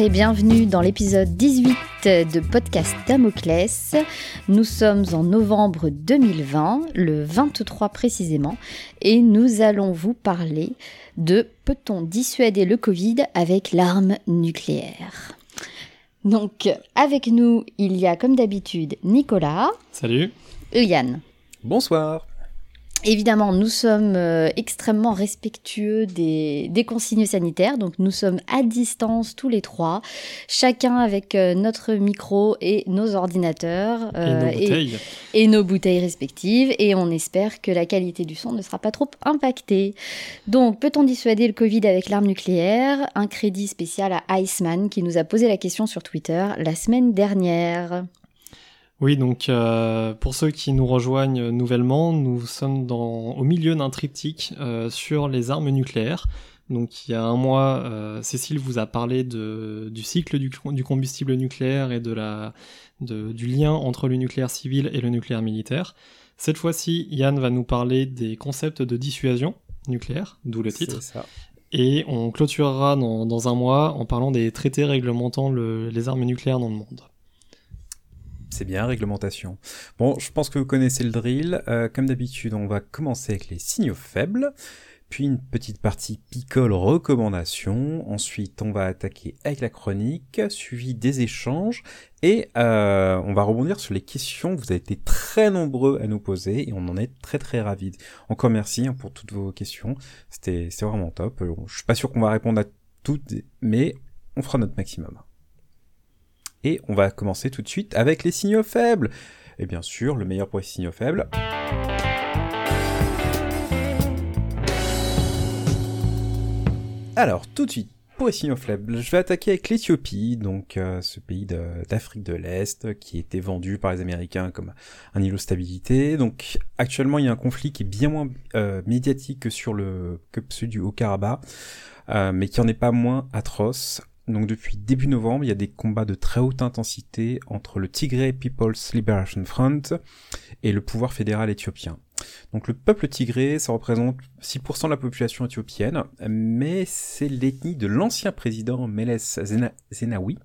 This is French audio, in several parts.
et bienvenue dans l'épisode 18 de podcast Damoclès. Nous sommes en novembre 2020, le 23 précisément, et nous allons vous parler de peut-on dissuader le Covid avec l'arme nucléaire? Donc avec nous, il y a comme d'habitude Nicolas. Salut. Et Yann. Bonsoir. Évidemment, nous sommes euh, extrêmement respectueux des, des, consignes sanitaires, donc nous sommes à distance tous les trois, chacun avec euh, notre micro et nos ordinateurs euh, et, nos bouteilles. Et, et, nos bouteilles respectives, et on espère que la qualité du son ne sera pas trop impactée. Donc, peut-on dissuader le Covid avec l'arme nucléaire? Un crédit spécial à Iceman qui nous a posé la question sur Twitter la semaine dernière. Oui, donc euh, pour ceux qui nous rejoignent nouvellement, nous sommes dans, au milieu d'un triptyque euh, sur les armes nucléaires. Donc il y a un mois, euh, Cécile vous a parlé de, du cycle du, du, combustible nucléaire et de la, de, du lien entre le nucléaire civil et le nucléaire militaire. Cette fois-ci, Yann va nous parler des concepts de dissuasion nucléaire, d'où le titre. Ça. Et on clôturera dans, dans, un mois en parlant des traités réglementant le, les armes nucléaires dans le monde. C'est bien, réglementation. Bon, je pense que vous connaissez le drill. Euh, comme d'habitude, on va commencer avec les signaux faibles, puis une petite partie picole recommandation. Ensuite, on va attaquer avec la chronique, suivi des échanges, et euh, on va rebondir sur les questions. Vous avez été très nombreux à nous poser, et on en est très très ravis. Encore merci hein, pour toutes vos questions. C'était vraiment top. Je suis pas sûr qu'on va répondre à toutes, mais on fera notre maximum. Et on va commencer tout de suite avec les signaux faibles. Et bien sûr, le meilleur pour les signaux faibles. Alors, tout de suite, pour les signaux faibles, je vais attaquer avec l'Éthiopie, donc euh, ce pays d'Afrique de, de l'Est qui était vendu par les Américains comme un îlot stabilité. Donc actuellement, il y a un conflit qui est bien moins euh, médiatique que sur le que celui du Haut-Karabakh, euh, mais qui en est pas moins atroce. Donc depuis début novembre, il y a des combats de très haute intensité entre le Tigray People's Liberation Front et le pouvoir fédéral éthiopien. Donc le peuple tigré, ça représente 6% de la population éthiopienne, mais c'est l'ethnie de l'ancien président Meles Zenawi,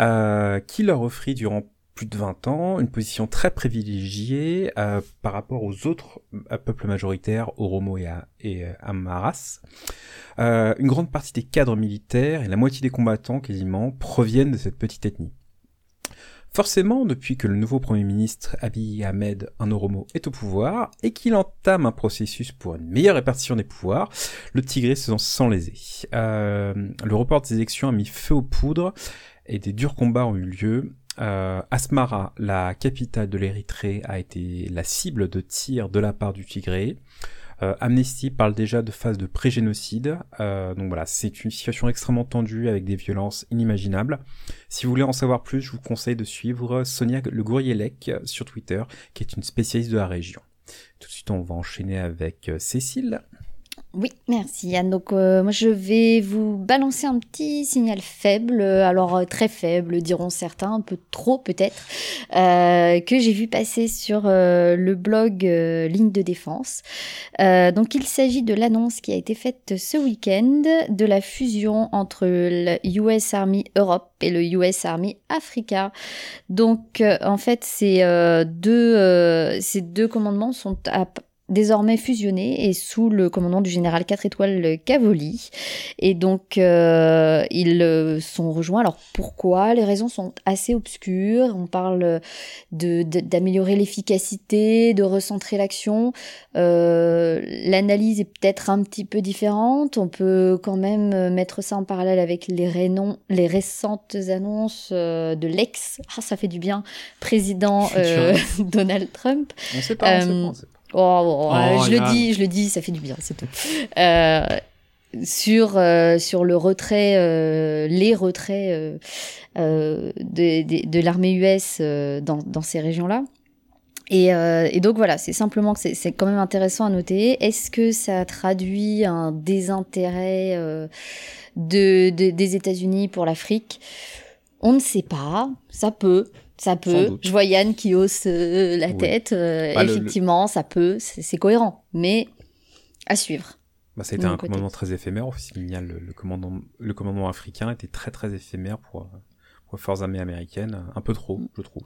euh, qui leur offrit durant plus de 20 ans, une position très privilégiée euh, par rapport aux autres euh, peuples majoritaires, Oromo et, et euh, Amaras. Euh, une grande partie des cadres militaires et la moitié des combattants quasiment proviennent de cette petite ethnie. Forcément, depuis que le nouveau Premier ministre Abiy Ahmed, un Oromo, est au pouvoir et qu'il entame un processus pour une meilleure répartition des pouvoirs, le Tigré se sent sans lésé. Euh, le report des élections a mis feu aux poudres et des durs combats ont eu lieu. Euh, Asmara, la capitale de l'Érythrée, a été la cible de tirs de la part du Tigré. Euh, Amnesty parle déjà de phase de pré-génocide. Euh, donc voilà, c'est une situation extrêmement tendue avec des violences inimaginables. Si vous voulez en savoir plus, je vous conseille de suivre Sonia Le Gourielec sur Twitter, qui est une spécialiste de la région. Tout de suite, on va enchaîner avec Cécile. Oui, merci Yann. Donc euh, moi je vais vous balancer un petit signal faible, alors euh, très faible diront certains, un peu trop peut-être, euh, que j'ai vu passer sur euh, le blog Ligne de défense. donc il s'agit de l'annonce qui a été faite ce week-end de la fusion entre le US Army Europe et le US Army Africa. Donc en fait ces deux commandements sont à désormais fusionnés et sous le commandement du général 4 étoiles Cavoli. Et donc, euh, ils euh, sont rejoints. Alors, pourquoi? Les raisons sont assez obscures. On parle de, d'améliorer l'efficacité, de recentrer l'action. Euh, l'analyse est peut-être un petit peu différente. On peut quand même mettre ça en parallèle avec les, rénons, les récentes annonces de l'ex, ah, ça fait du bien, président Donald Trump. On sait pas, on sait pas. Oh, oh, je le dis, je le dis, ça fait du bien, c'est tout. Euh, sur euh, sur le retrait, euh, les retraits de, de, l'armée US dans, dans ces régions-là. Et, et, donc voilà, c'est simplement que c'est quand même intéressant à noter. Est-ce que ça traduit un désintérêt de, de, des États-Unis pour l'Afrique? On ne sait pas. Ça peut. Ça peut. Je vois Yann qui hausse euh, la tête. Euh, bah, effectivement, ça peut. C'est cohérent. Mais à suivre. Bah, ça a été un commandement très éphémère. Le, le, commandement, le commandement africain était très très éphémère pour, pour les forces armées américaines. Un peu trop, je trouve.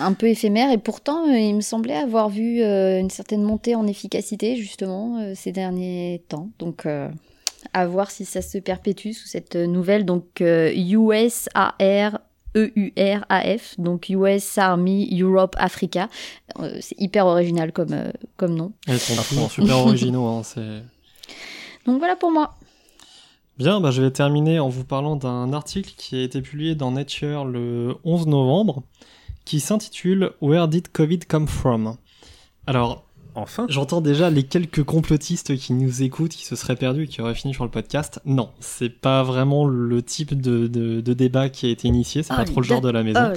Un, peu éphémère. Et pourtant, euh, il me semblait avoir vu une certaine montée en efficacité, justement, ces derniers temps. Donc à voir si ça se perpétue sous cette nouvelle donc USAR EURAF, donc US Army Europe Africa. Euh, c'est hyper original comme, euh, comme nom. Elles sont super originaux. Hein, donc voilà pour moi. Bien, bah, je vais terminer en vous parlant d'un article qui a été publié dans Nature le 11 novembre, qui s'intitule Where did COVID come from? Alors, Enfin J'entends déjà les quelques complotistes qui nous écoutent, qui se seraient perdus et qui auraient fini sur le podcast. Non, c'est pas vraiment le type de, de, débat qui a été initié, c'est pas trop le genre de la maison.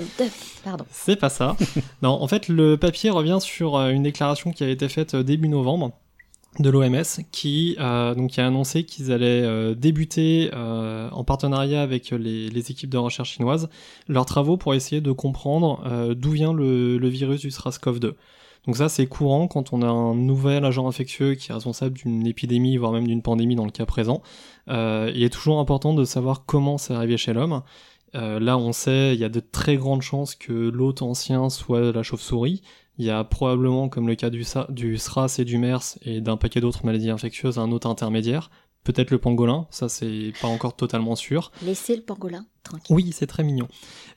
Pardon. C'est pas ça. non, en fait, le papier revient sur euh, une déclaration qui a été faite euh, début novembre de l'OMS qui euh, donc a annoncé qu'ils allaient débuter en partenariat avec les, les, équipes de recherche chinoises leurs travaux pour essayer de comprendre d'où vient le, le virus du SARS-CoV-2. Donc ça, c'est courant quand on a un nouvel agent infectieux qui est responsable d'une épidémie, voire même d'une pandémie dans le cas présent. Euh, il est toujours important de savoir comment c'est arrivé chez l'homme. Euh, là, on sait, il y a de très grandes chances que l'hôte ancien soit la chauve-souris. Il y a probablement, comme le cas du, du SRAS et du MERS et d'un paquet d'autres maladies infectieuses, un hôte intermédiaire. Peut-être le pangolin, ça c'est pas encore totalement sûr. Laissez le pangolin tranquille. Oui, c'est très mignon.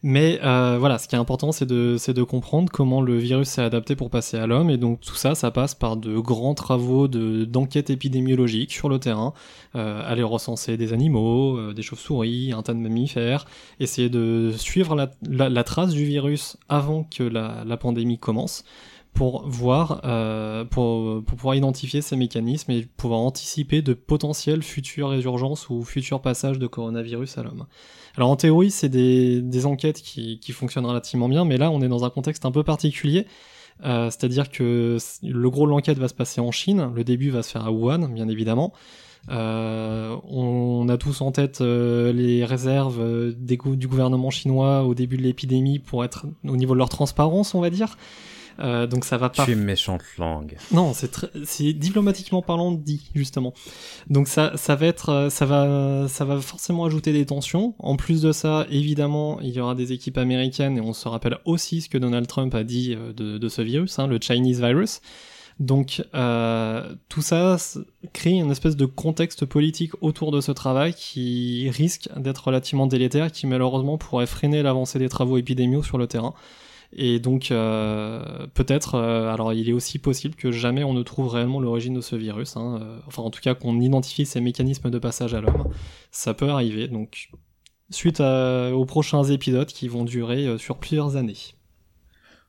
Mais euh, voilà, ce qui est important, c'est de, de comprendre comment le virus s'est adapté pour passer à l'homme. Et donc tout ça, ça passe par de grands travaux d'enquête épidémiologique sur le terrain. Euh, aller recenser des animaux, euh, des chauves-souris, un tas de mammifères. Essayer de suivre la, trace du virus avant que la, la pandémie commence pour voir, euh, pour, pour, pouvoir identifier ces mécanismes et pouvoir anticiper de potentielles futures résurgences ou futurs passages de coronavirus à l'homme. Alors en théorie, c'est des, des, enquêtes qui, qui fonctionnent relativement bien, mais là on est dans un contexte un peu particulier. Euh, C'est-à-dire que le gros de l'enquête va se passer en Chine, le début va se faire à Wuhan, bien évidemment. Euh, on a tous en tête les réserves du gouvernement chinois au début de l'épidémie pour être au niveau de leur transparence, on va dire. Euh, donc ça va pas. Tu es méchante langue. Non, c'est c'est diplomatiquement parlant dit justement. Donc ça, ça va être, euh, ça va, ça va forcément ajouter des tensions. En plus de ça, évidemment, il y aura des équipes américaines et on se rappelle aussi ce que Donald Trump a dit euh, de, de ce virus, hein, le Chinese virus. Donc euh, tout ça crée une espèce de contexte politique autour de ce travail qui risque d'être relativement délétère, qui malheureusement pourrait freiner l'avancée des travaux épidémiaux sur le terrain. Et donc euh, peut-être, euh, alors il est aussi possible que jamais on ne trouve réellement l'origine de ce virus, hein, euh, enfin en tout cas qu'on identifie ces mécanismes de passage à l'homme, ça peut arriver, donc suite aux prochains épisodes qui vont durer sur plusieurs années.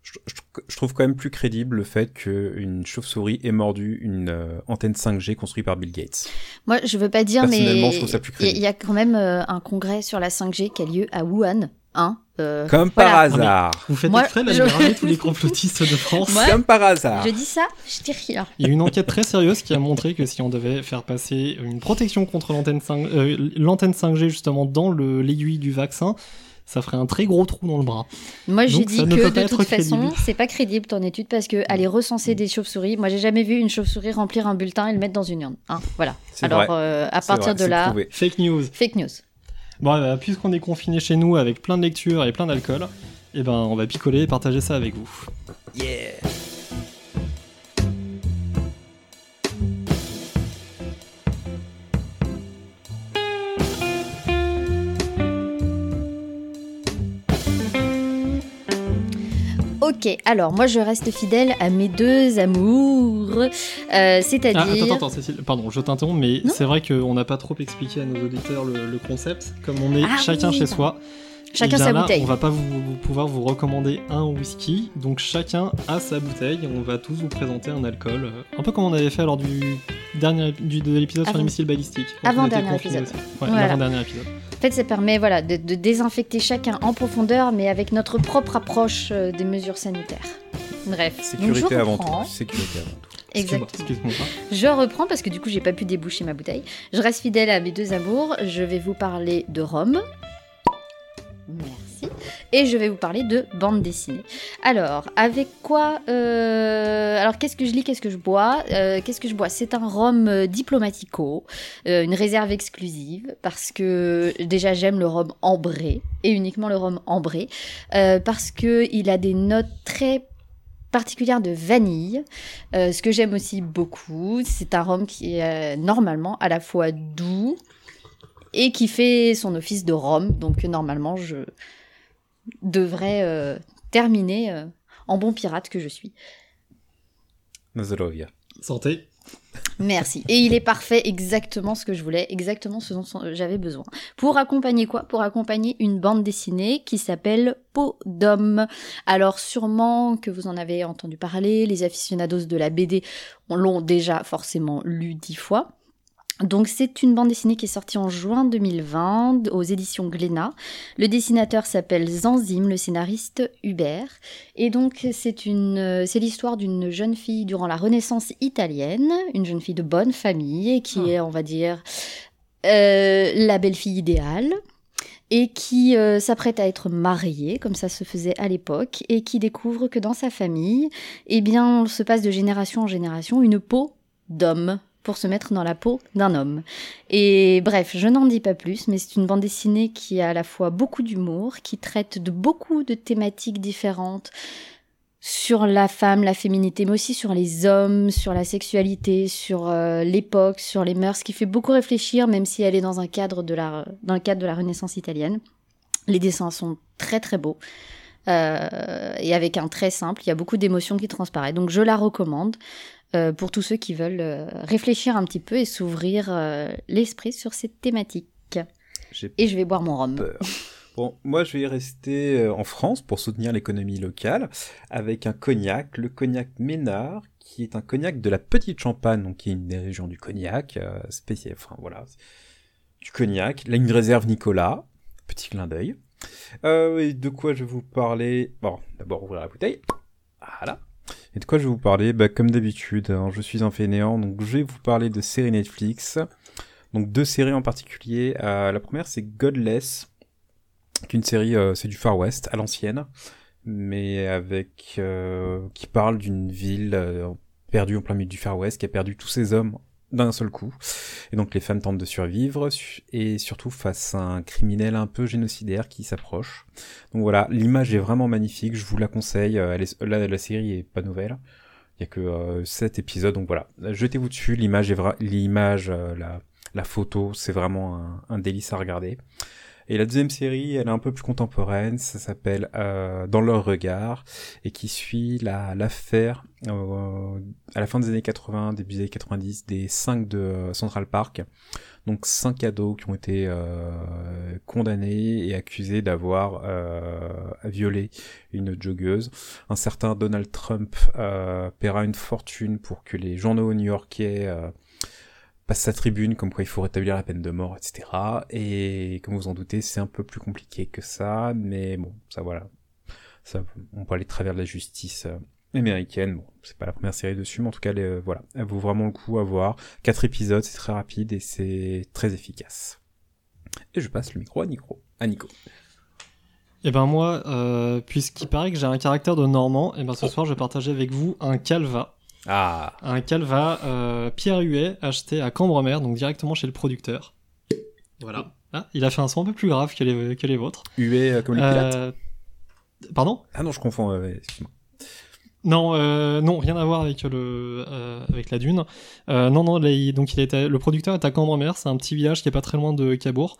Je, trouve quand même plus crédible le fait qu'une chauve-souris ait mordu une antenne 5G construite par Bill Gates. Moi, je veux pas dire, mais il y, a quand même un congrès sur la 5G qui a lieu à Wuhan, hein, euh, Comme par hasard. vous faites exprès là, je... tous les complotistes de France. Comme par hasard. Je dis ça, je dis rien. Il y a une enquête très sérieuse qui a montré que si on devait faire passer une protection contre l'antenne 5, euh, l'antenne 5G justement dans l'aiguille du vaccin, ça ferait un très gros trou dans le bras. Moi, j'ai dit que de toute façon, c'est pas crédible ton étude parce que aller recenser des chauves-souris, moi, j'ai jamais vu une chauve-souris remplir un bulletin et le mettre dans une urne. Hein, voilà. Alors, euh, à partir de là, fake news. Fake news. Bon, bah, puisqu'on est confiné chez nous avec plein de lectures et plein d'alcool, eh ben on va picoler et partager ça avec vous. Yeah Ok, alors moi je reste fidèle à mes deux amours, euh, c'est-à-dire... Ah, attends, attends, Cécile, pardon, je t'interromps, mais c'est vrai qu'on n'a pas trop expliqué à nos auditeurs le, concept. Comme on est ah chacun chez soi, Chacun sa bouteille. On va pas vous, pouvoir vous recommander un whisky, donc chacun a sa bouteille. On va tous vous présenter un alcool, euh, un peu comme on avait fait lors du dernier du, de l'épisode sur les missiles balistiques. Avant dernier épisode. Ouais, avant dernier épisode. En fait, ça permet voilà de, désinfecter chacun en profondeur, mais avec notre propre approche euh, des mesures sanitaires. Bref. Sécurité avant tout. Sécurité avant tout. Exactement. Je reprends parce que du coup j'ai pas pu déboucher ma bouteille. Je reste fidèle à mes deux amours. Je vais vous parler de Rome, Merci. Et je vais vous parler de bande dessinée. Alors, avec quoi euh, Alors, qu'est-ce que je lis Qu'est-ce que je bois euh, Qu'est-ce que je bois? C'est un rhum euh, diplomatico, une réserve exclusive, parce que déjà j'aime le rhum ambré, et uniquement le rhum ambré, parce qu'il a des notes très particulières de vanille, ce que j'aime aussi beaucoup. C'est un rhum qui est normalement à la fois doux, et qui fait son office de Rome. Donc normalement, je devrais euh, terminer euh, en bon pirate que je suis. Santé. Merci. Et il est parfait, exactement ce que je voulais, exactement ce dont j'avais besoin. Pour accompagner quoi? Pour accompagner une bande dessinée qui s'appelle Peau d'homme. Alors sûrement que vous en avez entendu parler, les aficionados de la BD l'ont déjà forcément lu dix fois. Donc c'est une bande dessinée qui est sortie en juin 2020 aux éditions Glénat. Le dessinateur s'appelle Zanzim, le scénariste Hubert. Et donc c'est une c'est l'histoire d'une jeune fille durant la Renaissance italienne, une jeune fille de bonne famille qui ah. est on va dire euh, la belle-fille idéale et qui euh, s'apprête à être mariée, comme ça se faisait à l'époque, et qui découvre que dans sa famille, eh bien, on se passe de génération en génération une peau d'homme pour se mettre dans la peau d'un homme. Et bref, je n'en dis pas plus, mais c'est une bande dessinée qui a à la fois beaucoup d'humour, qui traite de beaucoup de thématiques différentes sur la femme, la féminité, mais aussi sur les hommes, sur la sexualité, sur euh, l'époque, sur les mœurs, qui fait beaucoup réfléchir, même si elle est dans un cadre de la, dans le cadre de la Renaissance italienne. Les dessins sont très très beaux. Euh, et avec un trait simple, il y a beaucoup d'émotions qui transparaissent. Donc je la recommande. Euh, pour tous ceux qui veulent euh, réfléchir un petit peu et s'ouvrir euh, l'esprit sur cette thématique. Et je vais boire mon rhum. Bon, moi je vais rester en France pour soutenir l'économie locale avec un cognac, le cognac Ménard, qui est un cognac de la Petite Champagne, donc qui est une des régions du cognac, spécial, enfin voilà, du cognac. Là, une réserve Nicolas, petit clin d'œil. de quoi je vais vous parler? Bon, d'abord ouvrir la bouteille. Voilà. Et de quoi je vais vous parler bah, Comme d'habitude, hein, je suis un fainéant, donc je vais vous parler de séries Netflix. Donc deux séries en particulier. Euh, la première c'est Godless, qui est une série, euh, c'est du Far West, à l'ancienne, mais avec euh, qui parle d'une ville perdue en plein milieu du Far West, qui a perdu tous ses hommes d'un seul coup. Et donc les femmes tentent de survivre, et surtout face à un criminel un peu génocidaire qui s'approche. Donc voilà, l'image est vraiment magnifique, je vous la conseille, euh, la, série est pas nouvelle, il y a que euh, 7 épisodes, donc voilà, jetez-vous dessus, l'image est l'image, euh, la, photo, c'est vraiment un délice à regarder. Et la deuxième série, elle est un peu plus contemporaine, ça s'appelle euh, Dans leur regard, et qui suit la l'affaire euh, à la fin des années 80, début des années 90, des cinq de Central Park. Donc cinq ados qui ont été euh, condamnés et accusés d'avoir euh, violé une joggeuse. Un certain Donald Trump euh, paiera une fortune pour que les journaux new-yorkais euh, passe sa tribune comme quoi il faut rétablir la peine de mort, etc. Et comme vous en doutez, c'est un peu plus compliqué que ça, mais bon, ça voilà. Ça, on peut aller travers de la justice euh, américaine. Bon, c'est pas la première série dessus, mais en tout cas, euh, voilà, elle vaut vraiment le coup à voir. Quatre épisodes, c'est très rapide et c'est très efficace. Et je passe le micro à Nico. À Nico. Et eh ben moi, euh, puisqu'il paraît que j'ai un caractère de Normand, et eh ben ce soir je vais partager avec vous un Calva. Ah. Un Calva euh, Pierre Huet acheté à Cambremer, donc directement chez le producteur. Voilà. Ah, il a fait un son un peu plus grave que les, que les vôtres. Huet euh, comme les pilotes. Euh, pardon? Ah non, je confonds. Non, euh, non, rien à voir avec le euh, avec la dune. Euh, non, non, là, il- donc il était, le producteur est à Cambremer, c'est un petit village qui est pas très loin de Cabourg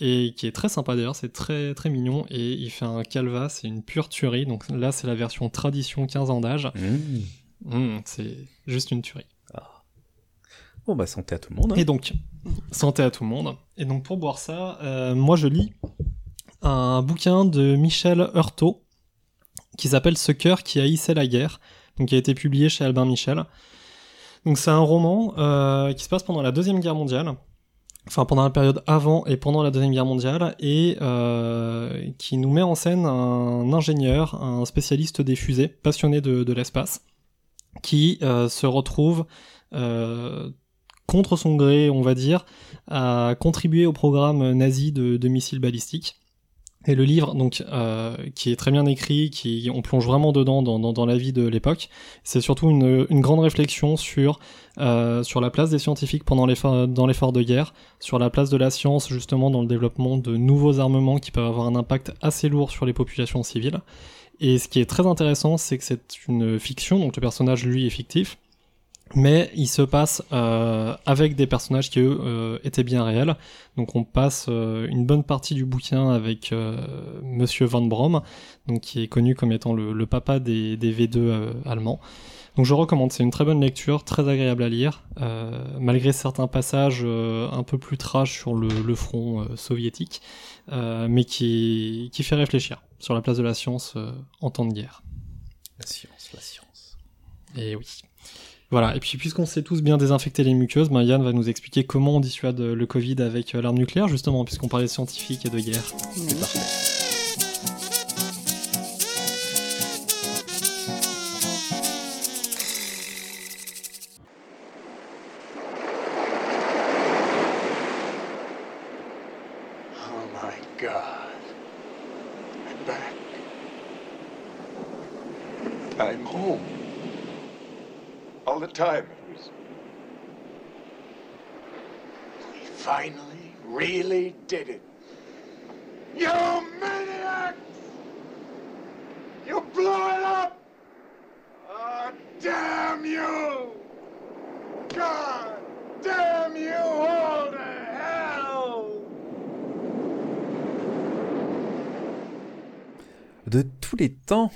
et qui est très sympa d'ailleurs, c'est très très mignon et il fait un calva, c'est une pure tuerie. Donc là, c'est la version tradition 15 ans d'âge. Mmh. Mmh, c'est juste une tuerie. Bon bah santé à tout le monde. hein. Et donc, santé à tout le monde. Et donc pour boire ça, euh, moi je lis un bouquin de Michel Heurtaud qui s'appelle Ce cœur qui haïssait la guerre, donc qui a été publié chez Albin Michel. Donc c'est un roman euh, qui se passe pendant la deuxième guerre mondiale, enfin pendant la période avant et pendant la deuxième guerre mondiale, et euh, qui nous met en scène un ingénieur, un spécialiste des fusées, passionné de, de l'espace, qui euh, se retrouve euh, contre son gré, on va dire, à contribuer au programme nazi de, missiles balistiques. Et le livre, donc, euh, qui est très bien écrit, qui on plonge vraiment dedans dans, la vie de l'époque, c'est surtout une, grande réflexion sur sur la place des scientifiques pendant l'effort dans l'effort de guerre, sur la place de la science justement dans le développement de nouveaux armements qui peuvent avoir un impact assez lourd sur les populations civiles. Et ce qui est très intéressant, c'est que c'est une fiction, donc le personnage lui est fictif, mais il se passe euh, avec des personnages qui eux euh, étaient bien réels. Donc on passe euh, une bonne partie du bouquin avec euh, Monsieur Van Brom, donc qui est connu comme étant le, le papa des, des V2 euh, allemands. Donc je recommande, c'est une très bonne lecture, très agréable à lire, euh, malgré certains passages euh, un peu plus trash sur le, le front euh, soviétique, euh, mais qui, qui fait réfléchir sur la place de la science euh, en temps de guerre. La science, la science. Et oui. Voilà, et puis puisqu'on sait tous bien désinfecter les muqueuses, ben Yann va nous expliquer comment on dissuade le Covid avec euh, l'arme nucléaire, justement, puisqu'on parlait de scientifiques et de guerre. C'est parfait.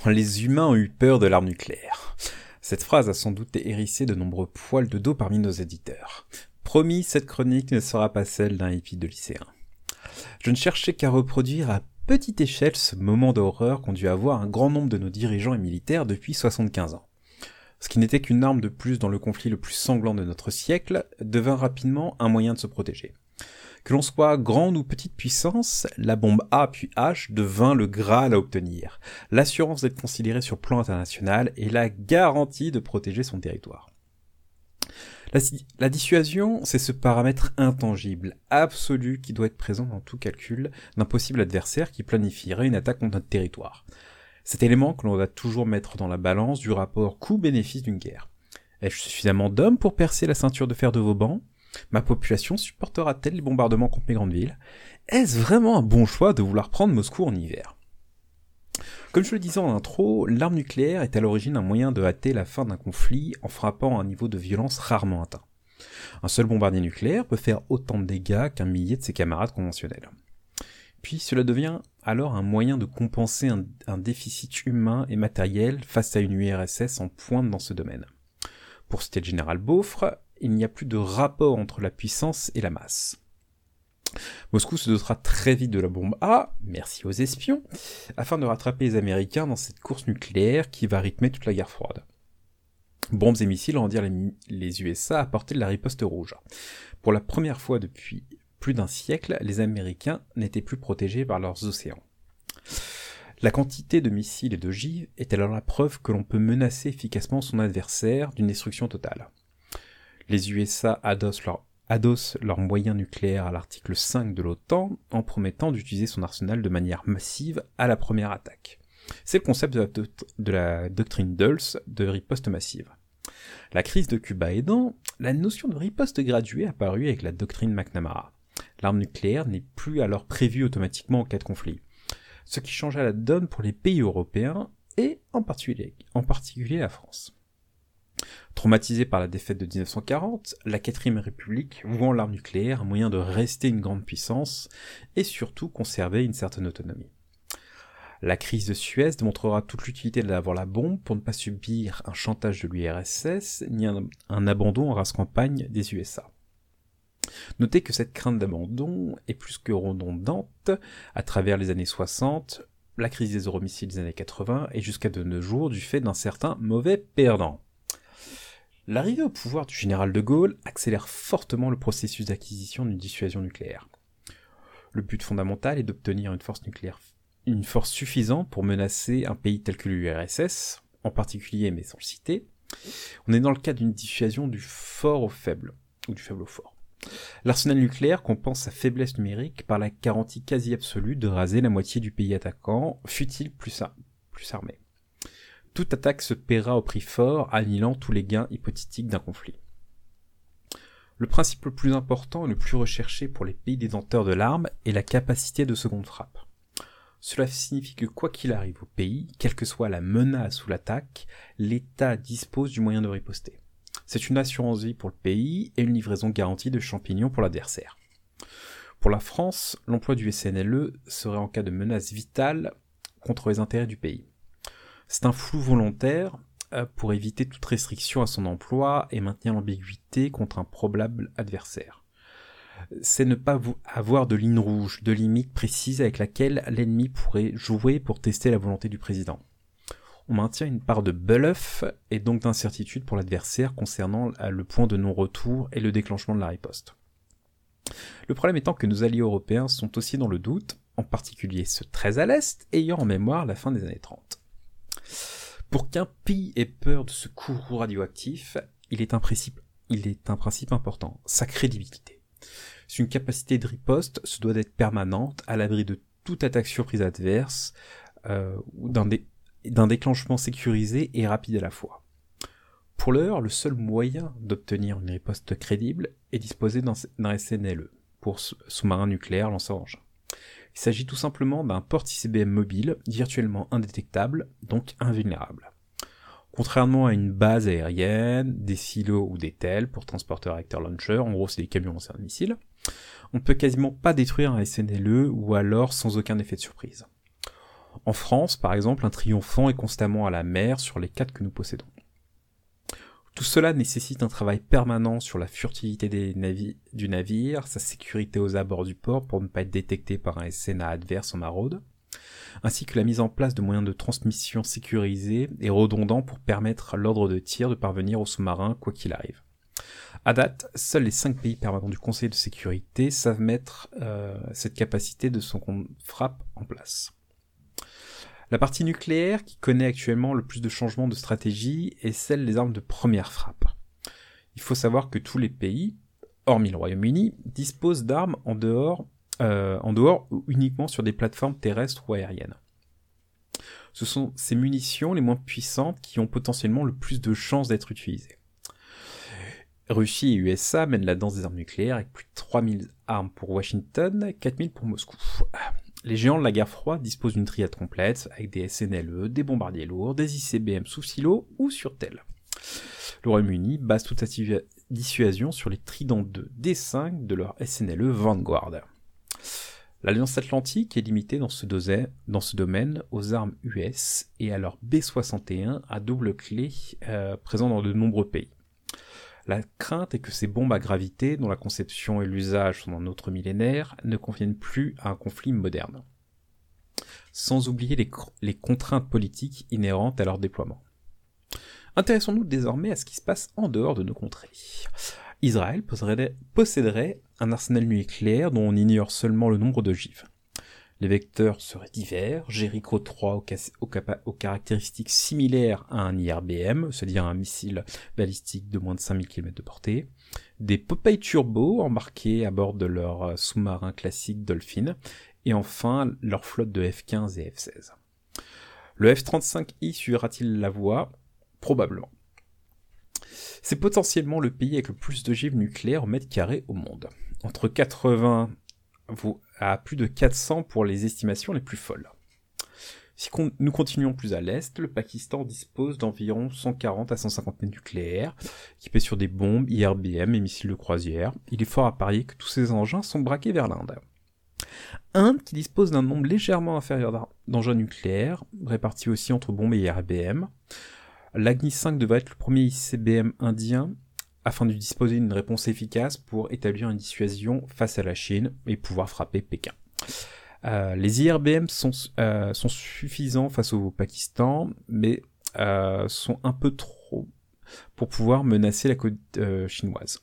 Les humains ont eu peur de l'arme nucléaire. Cette phrase a sans doute hérissé de nombreux poils de dos parmi nos éditeurs. Promis, cette chronique ne sera pas celle d'un hippie de lycéen. Je ne cherchais qu'à reproduire à petite échelle ce moment d'horreur qu'ont dû avoir un grand nombre de nos dirigeants et militaires depuis 75 ans. Ce qui n'était qu'une arme de plus dans le conflit le plus sanglant de notre siècle devint rapidement un moyen de se protéger. Que l'on soit grande ou petite puissance, la bombe A puis H devint le Graal à obtenir, l'assurance d'être considéré sur plan international et la garantie de protéger son territoire. La, dissuasion, c'est ce paramètre intangible, absolu, qui doit être présent dans tout calcul d'un possible adversaire qui planifierait une attaque contre notre territoire. Cet élément que l'on doit toujours mettre dans la balance du rapport coût-bénéfice d'une guerre. Ai-je suffisamment d'hommes pour percer la ceinture de fer de Vauban? Ma population supportera-t-elle les bombardements contre mes grandes villes? Est-ce vraiment un bon choix de vouloir prendre Moscou en hiver? Comme je le disais en intro, l'arme nucléaire est à l'origine un moyen de hâter la fin d'un conflit en frappant à un niveau de violence rarement atteint. Un seul bombardier nucléaire peut faire autant de dégâts qu'un millier de ses camarades conventionnels. Puis cela devient alors un moyen de compenser un, déficit humain et matériel face à une URSS en pointe dans ce domaine. Pour citer le général Beaufre, il n'y a plus de rapport entre la puissance et la masse. Moscou se dotera très vite de la bombe A, merci aux espions, afin de rattraper les Américains dans cette course nucléaire qui va rythmer toute la guerre froide. Bombes et missiles rendirent les, USA à portée de la riposte rouge. Pour la première fois depuis plus d'un siècle, les Américains n'étaient plus protégés par leurs océans. La quantité de missiles et d'ogives est alors la preuve que l'on peut menacer efficacement son adversaire d'une destruction totale. Les USA adossent leur adosse leurs moyens nucléaires à l'article 5 de l'OTAN en promettant d'utiliser son arsenal de manière massive à la première attaque. C'est le concept de la, doctrine Dulles de riposte massive. La crise de Cuba aidant, la notion de riposte graduée est apparue avec la doctrine McNamara. L'arme nucléaire n'est plus alors prévue automatiquement en cas de conflit. Ce qui changea la donne pour les pays européens et en particulier la France. Traumatisée par la défaite de 1940, la quatrième république vouant l'arme nucléaire un moyen de rester une grande puissance et surtout conserver une certaine autonomie. La crise de Suez démontrera toute l'utilité d'avoir la bombe pour ne pas subir un chantage de l'URSS ni un, abandon en race campagne des USA. Notez que cette crainte d'abandon est plus que redondante à travers les années 60, la crise des euromissiles des années 80 et jusqu'à de nos jours du fait d'un certain mauvais perdant. L'arrivée au pouvoir du général de Gaulle accélère fortement le processus d'acquisition d'une dissuasion nucléaire. Le but fondamental est d'obtenir une force nucléaire, une force suffisante pour menacer un pays tel que l'URSS, en particulier, mais sans le citer. On est dans le cas d'une dissuasion du fort au faible, ou du faible au fort. L'arsenal nucléaire compense sa faiblesse numérique par la garantie quasi absolue de raser la moitié du pays attaquant, fut-il plus, plus armé. Toute attaque se paiera au prix fort, annihilant tous les gains hypothétiques d'un conflit. Le principe le plus important et le plus recherché pour les pays détenteurs de l'arme est la capacité de seconde frappe. Cela signifie que quoi qu'il arrive au pays, quelle que soit la menace ou l'attaque, l'État dispose du moyen de riposter. C'est une assurance vie pour le pays et une livraison garantie de champignons pour l'adversaire. Pour la France, l'emploi du SNLE serait en cas de menace vitale contre les intérêts du pays. C'est un flou volontaire euh, pour éviter toute restriction à son emploi et maintenir l'ambiguïté contre un probable adversaire. C'est ne pas avoir de ligne rouge, de limite précise avec laquelle l'ennemi pourrait jouer pour tester la volonté du président on maintient une part de bluff et donc d'incertitude pour l'adversaire concernant euh, le point de non-retour et le déclenchement de la riposte. Le problème étant que nos alliés européens sont aussi dans le doute, en particulier ceux très à l'est, ayant en mémoire la fin des années 30. Pour qu'un pays ait peur de ce courroux radioactif, il est un principe, important, sa crédibilité. Une capacité de riposte se doit d'être permanente, à l'abri de toute attaque surprise adverse, euh, d'un déclenchement sécurisé et rapide à la fois. Pour l'heure, le seul moyen d'obtenir une riposte crédible est disposer d'un SNLE, pour sous-marin nucléaire lanceur engin. Il s'agit tout simplement d'un porte-ICBM mobile, virtuellement indétectable, donc invulnérable. Contrairement à une base aérienne, des silos ou des tels pour transporter réacteur launcher, en gros c'est des camions lanceurs de missiles, on peut quasiment pas détruire un SNLE ou alors sans aucun effet de surprise. En France, par exemple, un triomphant est constamment à la mer sur les quatre que nous possédons. Tout cela nécessite un travail permanent sur la furtivité du navire, sa sécurité aux abords du port pour ne pas être détecté par un SNA adverse en maraude, ainsi que la mise en place de moyens de transmission sécurisés et redondants pour permettre à l'ordre de tir de parvenir au sous-marin quoi qu'il arrive. À date, seuls les cinq pays permanents du Conseil de sécurité savent mettre euh, cette capacité de son frappe en place. La partie nucléaire qui connaît actuellement le plus de changements de stratégie est celle des armes de première frappe. Il faut savoir que tous les pays, hormis le Royaume-Uni, disposent d'armes en dehors, euh, en dehors ou uniquement sur des plateformes terrestres ou aériennes. Ce sont ces munitions les moins puissantes qui ont potentiellement le plus de chances d'être utilisées. Russie et USA mènent la danse des armes nucléaires avec plus de 3000 armes pour Washington, 4000 pour Moscou. Les géants de la guerre froide disposent d'une triade complète avec des SNLE, des bombardiers lourds, des ICBM sous silo ou sur tel. Le Royaume-Uni base toute sa dissuasion sur les Trident 2 D5 de leur SNLE Vanguard. L'Alliance Atlantique est limitée dans ce, domaine aux armes US et à leur B-61 à double clé euh, présents dans de nombreux pays. La crainte est que ces bombes à gravité, dont la conception et l'usage sont d'un autre millénaire, ne conviennent plus à un conflit moderne. Sans oublier les, contraintes politiques inhérentes à leur déploiement. Intéressons-nous désormais à ce qui se passe en dehors de nos contrées. Israël posséderait un arsenal nucléaire dont on ignore seulement le nombre d'ogives. Les vecteurs seraient divers, Jericho 3 aux, caractéristiques similaires à un IRBM, c'est-à-dire un missile balistique de moins de 5000 km de portée, des Popeye Turbo embarqués à bord de leur euh, sous-marin classique Dolphin, et enfin leur flotte de F-15 et F-16. Le F-35I suivra-t-il la voie? Probablement. C'est potentiellement le pays avec le plus d'ogives nucléaires au mètre carré au monde. Entre 80 à plus de 400 pour les estimations les plus folles. Si nous continuons plus à l'est, le Pakistan dispose d'environ 140 à 150 nucléaires, équipés sur des bombes, IRBM et missiles de croisière. Il est fort à parier que tous ces engins sont braqués vers l'Inde. Inde, qui dispose d'un nombre légèrement inférieur d'engins nucléaires, répartis aussi entre bombes et IRBM. L'Agni 5 devrait être le premier ICBM indien afin de disposer d'une réponse efficace pour établir une dissuasion face à la Chine et pouvoir frapper Pékin. Euh, les IRBM sont, euh, sont suffisants face au Pakistan, mais euh, sont un peu trop pour pouvoir menacer la côte chinoise.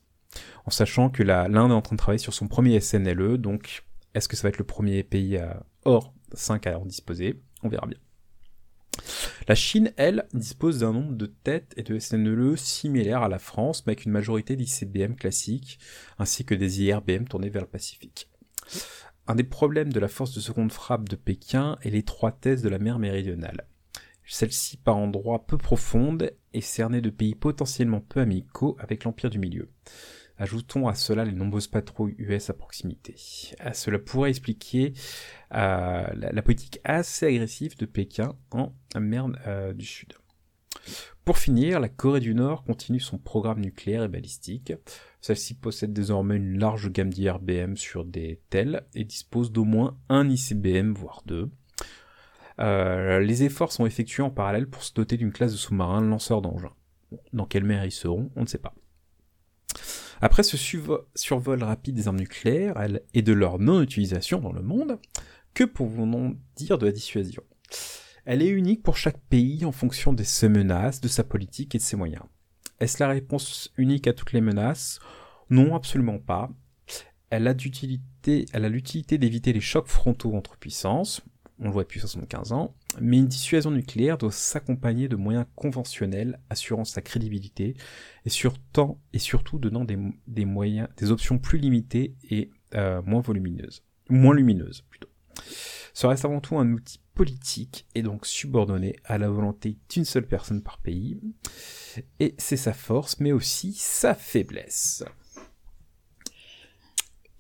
En sachant que l'Inde est en train de travailler sur son premier SNLE, donc est-ce que ça va être le premier pays hors 5 à en disposer? On verra bien. La Chine, elle, dispose d'un nombre de têtes et de SNLE similaires à la France, mais avec une majorité d'ICBM classiques, ainsi que des IRBM tournés vers le Pacifique. Un des problèmes de la force de seconde frappe de Pékin est l'étroitesse de la mer méridionale. Celle-ci, par endroits peu profonde, est cernée de pays potentiellement peu amicaux avec l'Empire du Milieu. Ajoutons à cela les nombreuses patrouilles US à proximité. cela pourrait expliquer euh, la, politique assez agressive de Pékin en mer euh, du Sud. Pour finir, la Corée du Nord continue son programme nucléaire et balistique. Celle-ci possède désormais une large gamme d'IRBM sur des tels et dispose d'au moins un ICBM, voire deux. Euh, les efforts sont effectués en parallèle pour se doter d'une classe de sous-marins lanceurs d'engins. Dans quelle mer ils seront, on ne sait pas. Après ce survol rapide des armes nucléaires et de leur non-utilisation dans le monde, que pouvons-nous dire de la dissuasion? Elle est unique pour chaque pays en fonction de ses menaces, de sa politique et de ses moyens. Est-ce la réponse unique à toutes les menaces? Non, absolument pas. Elle a l'utilité d'éviter les chocs frontaux entre puissances, on le voit depuis 75 ans, mais une dissuasion nucléaire doit s'accompagner de moyens conventionnels assurant sa crédibilité et, surtout, et surtout donnant des, moyens, des options plus limitées et euh, moins volumineuses, moins lumineuses plutôt. Ce reste avant tout un outil politique et donc subordonné à la volonté d'une seule personne par pays. Et c'est sa force, mais aussi sa faiblesse.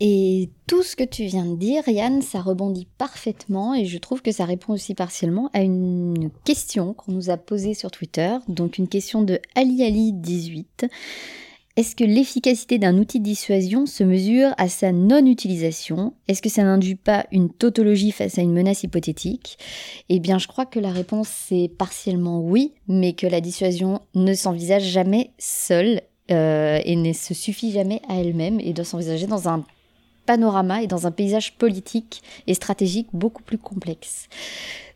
Et tout ce que tu viens de dire, Yann, ça rebondit parfaitement et je trouve que ça répond aussi partiellement à une question qu'on nous a posée sur Twitter, donc une question de AliAli18. Est-ce que l'efficacité d'un outil de dissuasion se mesure à sa non-utilisation? Est-ce que ça n'induit pas une tautologie face à une menace hypothétique? Eh bien, je crois que la réponse c'est partiellement oui, mais que la dissuasion ne s'envisage jamais seule euh, et ne se suffit jamais à elle-même et doit s'envisager dans un panorama et dans un paysage politique et stratégique beaucoup plus complexe.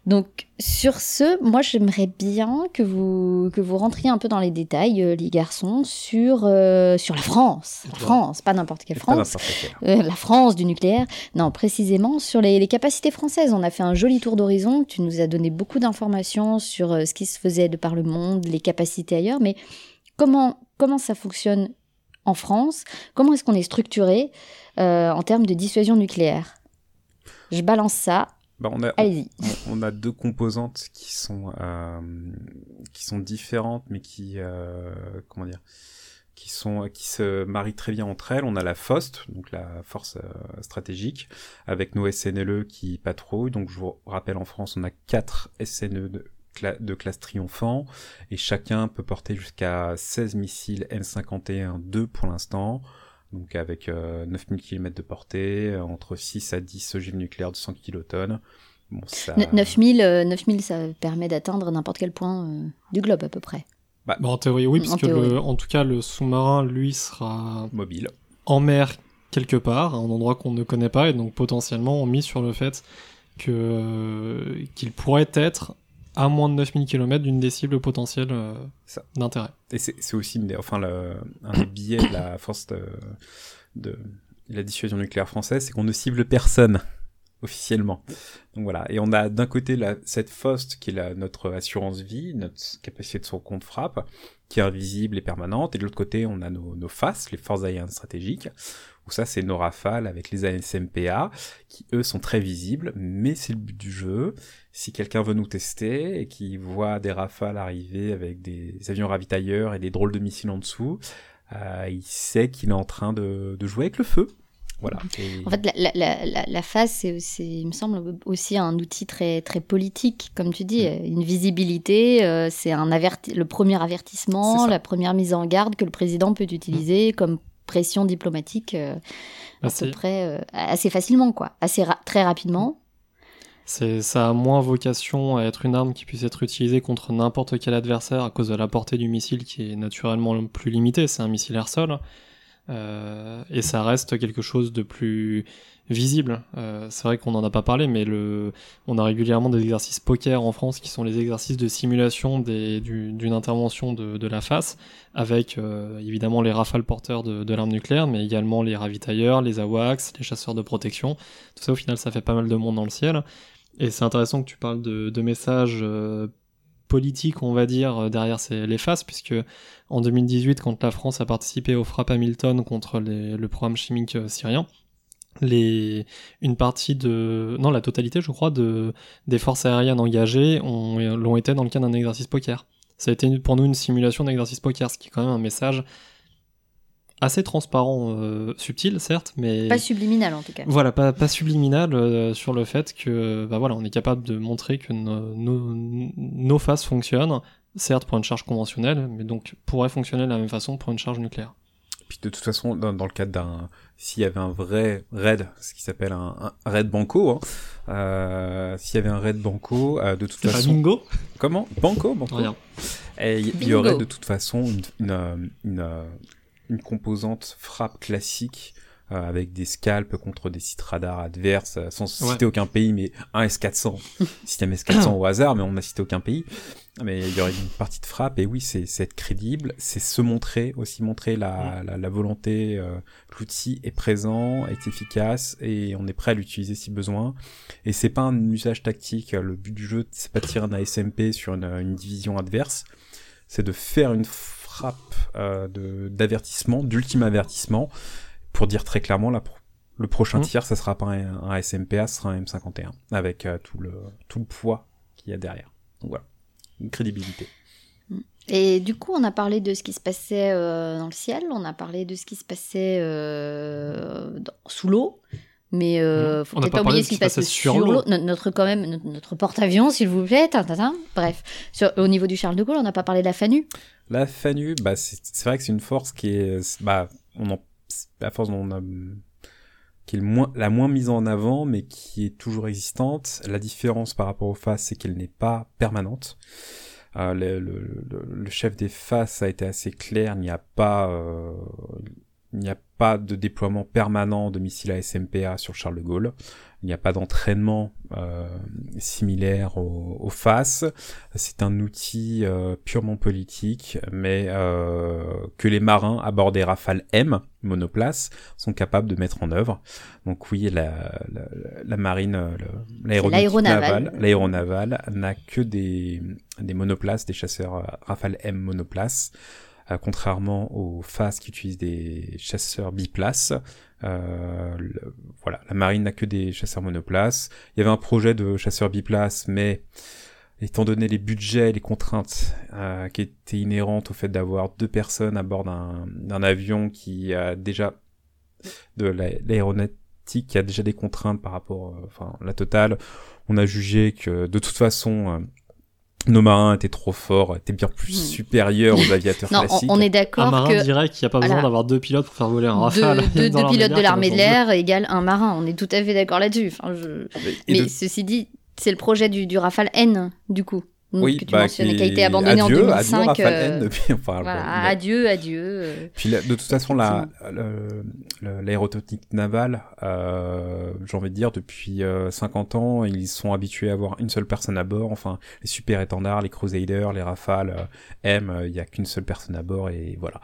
Donc sur ce, moi j'aimerais bien que vous que vous rentriez un peu dans les détails, euh, les garçons, sur euh, sur la France, la France, pas n'importe quelle France, euh, la France du nucléaire. Non, précisément sur les, les, capacités françaises. On a fait un joli tour d'horizon. Tu nous as donné beaucoup d'informations sur ce qui se faisait de par le monde, les capacités ailleurs, mais comment comment ça fonctionne en France Comment est-ce qu'on est structuré euh, en termes de dissuasion nucléaire? Je balance ça. Bah on a, Allez-y. On, a deux composantes qui sont euh, qui sont différentes, mais qui euh, comment dire, qui sont qui se marient très bien entre elles. On a la FOST, donc la force stratégique, avec nos SNLE qui patrouillent. Donc je vous rappelle, en France, on a quatre SNE de classe triomphant et chacun peut porter jusqu'à 16 missiles M51 2 pour l'instant donc avec 9000 km de portée, entre 6 à 10 ogives nucléaires de 100 kilotonnes. Bon, ça... 9000, 9000, ça permet d'atteindre n'importe quel point euh, du globe à peu près. Bah, en théorie, oui, puisque en tout cas, le sous-marin, lui, sera mobile en mer quelque part, à un endroit qu'on ne connaît pas, et donc potentiellement on mise sur le fait que euh, qu'il pourrait être à moins de 9000 km d'une des cibles potentielles euh, d'intérêt. Et c'est aussi enfin, un des billets de la force de, la dissuasion nucléaire française, c'est qu'on ne cible personne officiellement. Donc voilà. Et on a d'un côté la, cette FOST qui est la, notre assurance vie, notre capacité de son compte frappe, qui est invisible et permanente. Et de l'autre côté, on a nos, nos FAS, les forces aériennes stratégiques, où ça c'est nos rafales avec les ASMPA, qui eux sont très visibles, mais c'est le but du jeu si quelqu'un veut nous tester et qui voit des rafales arriver avec des avions ravitailleurs et des drôles de missiles en dessous, euh, il sait qu'il est en train de, jouer avec le feu. Voilà. Et... En fait, la, la, la, la face, c'est, il me semble, aussi un outil très, très politique, comme tu dis, mm. une visibilité. Euh, c'est un averti le premier avertissement, la première mise en garde que le président peut utiliser mm. comme pression diplomatique euh, bah, à peu près euh, assez facilement, quoi, assez très rapidement. C'est, ça a moins vocation à être une arme qui puisse être utilisée contre n'importe quel adversaire à cause de la portée du missile qui est naturellement plus limitée. C'est un missile air-sol. Euh, et ça reste quelque chose de plus visible. Euh, c'est vrai qu'on n'en a pas parlé, mais le, on a régulièrement des exercices poker en France qui sont les exercices de simulation d'une intervention de, la face, avec euh, évidemment les rafales porteurs de, l'arme nucléaire, mais également les ravitailleurs, les AWACS, les chasseurs de protection. Tout ça, au final, ça fait pas mal de monde dans le ciel. Et c'est intéressant que tu parles de, de messages politique, on va dire, euh, derrière les faces, puisque en 2018, quand la France a participé au frappe Hamilton contre le programme chimique euh, syrien, une partie de, non, la totalité, je crois, de, des forces aériennes engagées l'ont été dans le cadre d'un exercice poker. Ça a été pour nous une simulation d'exercice poker, ce qui est quand même un message assez transparent, euh, subtil certes, mais pas subliminal en tout cas. Voilà, pas, pas subliminal euh, sur le fait que bah voilà, on est capable de montrer que nos, nos, faces fonctionnent, certes pour une charge conventionnelle, mais donc pourrait fonctionner de la même façon pour une charge nucléaire. Puis de toute façon, dans, dans le cadre d'un, s'il y avait un vrai raid, ce qui s'appelle un, raid banco, hein, euh, s'il y avait un raid banco, euh, de toute façon. bingo? Comment? Banco, banco. Rien. Et il y, aurait de toute façon une, une, une une composante frappe classique euh, avec des scalps contre des sites radars adverses, euh, sans citer aucun pays, mais un S400, système S400 au hasard, mais on n'a cité aucun pays. Mais il y aurait une partie de frappe, et oui, c'est être crédible, c'est se montrer, aussi montrer la, la, la volonté, euh, l'outil est présent, est efficace, et on est prêt à l'utiliser si besoin. Et c'est pas un usage tactique, le but du jeu, c'est pas de tirer un SMP sur une, une division adverse, c'est de faire une frappe euh, d'avertissement, d'ultime avertissement, pour dire très clairement, la, le prochain mmh. tir, ça sera pas un, SMPA, ce sera un M51, avec euh, tout, le, tout le poids qu'il y a derrière. Donc voilà, une crédibilité. Mmh. Et du coup, on a parlé de ce qui se passait euh, dans le ciel, on a parlé de ce qui se passait sous l'eau, mais euh, faut peut-être pas oublier ce qui se passe sur l'eau. Notre, quand même, notre, porte-avions, s'il vous plaît. Bref, au niveau du Charles de Gaulle, on n'a pas parlé de la FANU. La FANU, bah, c'est vrai que c'est une force qui est, bah, on en, la force dont on a, qui est le moins, la moins mise en avant, mais qui est toujours existante. La différence par rapport aux faces, c'est qu'elle n'est pas permanente. Euh, le, le, le, chef des faces a été assez clair. Il n'y a pas, euh, il n'y a pas de déploiement permanent de missiles à SMPA sur Charles de Gaulle. Il n'y a pas d'entraînement euh, similaire aux, aux FAS. C'est un outil euh, purement politique, mais euh, que les marins à bord des Rafales M monoplace sont capables de mettre en œuvre. Donc oui, la, la, la marine, l'aéronavale, l'aéronavale n'a que des, des monoplaces, des chasseurs Rafale M monoplace. Euh, contrairement aux phases qui utilisent des chasseurs biplaces. Euh, voilà, la marine n'a que des chasseurs monoplaces. Il y avait un projet de chasseurs biplaces, mais étant donné les budgets, les contraintes euh, qui étaient inhérentes au fait d'avoir deux personnes à bord d'un avion qui a déjà de l'aéronautique qui a déjà des contraintes par rapport, euh, enfin la totale, on a jugé que de toute façon nos marins étaient trop forts, étaient bien plus hmm. supérieurs aux aviateurs non, classiques. On est d'accord un marin dirait qu'il n'y a pas besoin d'avoir deux pilotes pour faire voler un rafale. Deux, deux, pilotes de l'armée de l'air égale un marin. On est tout à fait d'accord là-dessus. Enfin, Mais ceci dit, c'est le projet du, du Rafale N, du coup oui, que tu bah, mentionnais, qui, a été abandonné adieu, en 2005. Adieu, euh, depuis, enfin, voilà, adieu, adieu. Euh, Puis de toute façon, l'aérotechnique navale, euh, j'ai envie de dire, depuis 50 euh, ans, ils sont habitués à avoir une seule personne à bord. Enfin, les super étendards, les Crusaders, les Rafales M, il n'y a qu'une seule personne à bord et voilà.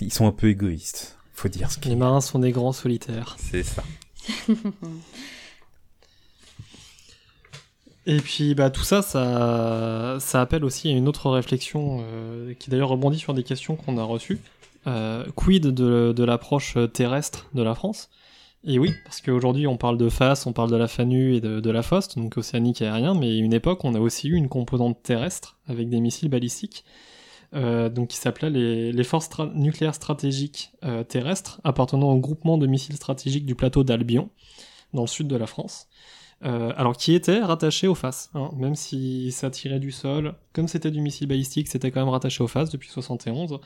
Ils sont un peu égoïstes, faut dire ce Les marins sont des grands solitaires. C'est ça. Et puis bah, tout ça, ça, appelle aussi à une autre réflexion euh, qui d'ailleurs rebondit sur des questions qu'on a reçues. Euh, quid de, l'approche terrestre de la France? Et oui, parce qu'aujourd'hui on parle de FAS, on parle de la FANU et de, la FOST, donc océanique et aérien, mais une époque on a aussi eu une composante terrestre avec des missiles balistiques. euh, donc qui s'appelait les, forces nucléaires stratégiques euh, terrestres appartenant au groupement de missiles stratégiques du plateau d'Albion, dans le sud de la France. Euh, alors qui était rattaché aux faces, hein, même si ça tirait du sol, comme c'était du missile balistique, c'était quand même rattaché aux faces depuis 71,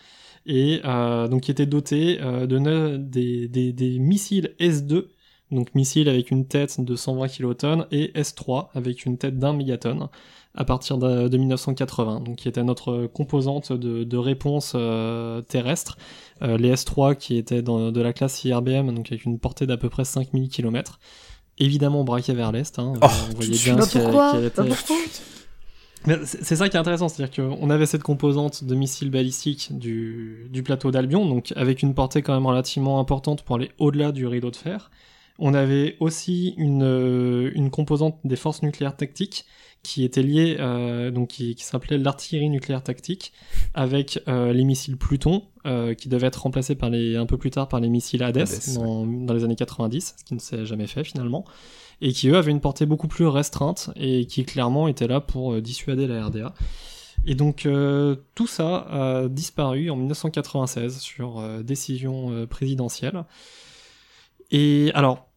et euh, donc qui était doté euh, de des, missiles S2, donc missiles avec une tête de 120 kilotonnes, et S3 avec une tête d'un mégatonne, à partir de, de 1980, donc qui était notre composante de, réponse terrestre. Les S3 qui étaient de la classe IRBM, donc avec une portée d'à peu près 5000 km, évidemment braqués vers l'est. Hein, Oh, on voyait bien Bah pourquoi Bah c'est ça qui est intéressant, c'est-à-dire qu'on avait cette composante de missiles balistiques du, du plateau d'Albion, donc avec une portée quand même relativement importante pour aller au-delà du rideau de fer. On avait aussi une, euh, une composante des forces nucléaires tactiques qui était liée, euh, donc qui, qui s'appelait l'artillerie nucléaire tactique, avec euh, les missiles Pluton, euh, qui devaient être remplacés par les, un peu plus tard par les missiles Hades, Hades, dans, dans les années 90, ce qui ne s'est jamais fait finalement et qui eux avaient une portée beaucoup plus restreinte et qui clairement étaient là pour dissuader la RDA. Et donc tout ça a disparu en 1996 sur décision présidentielle. Et alors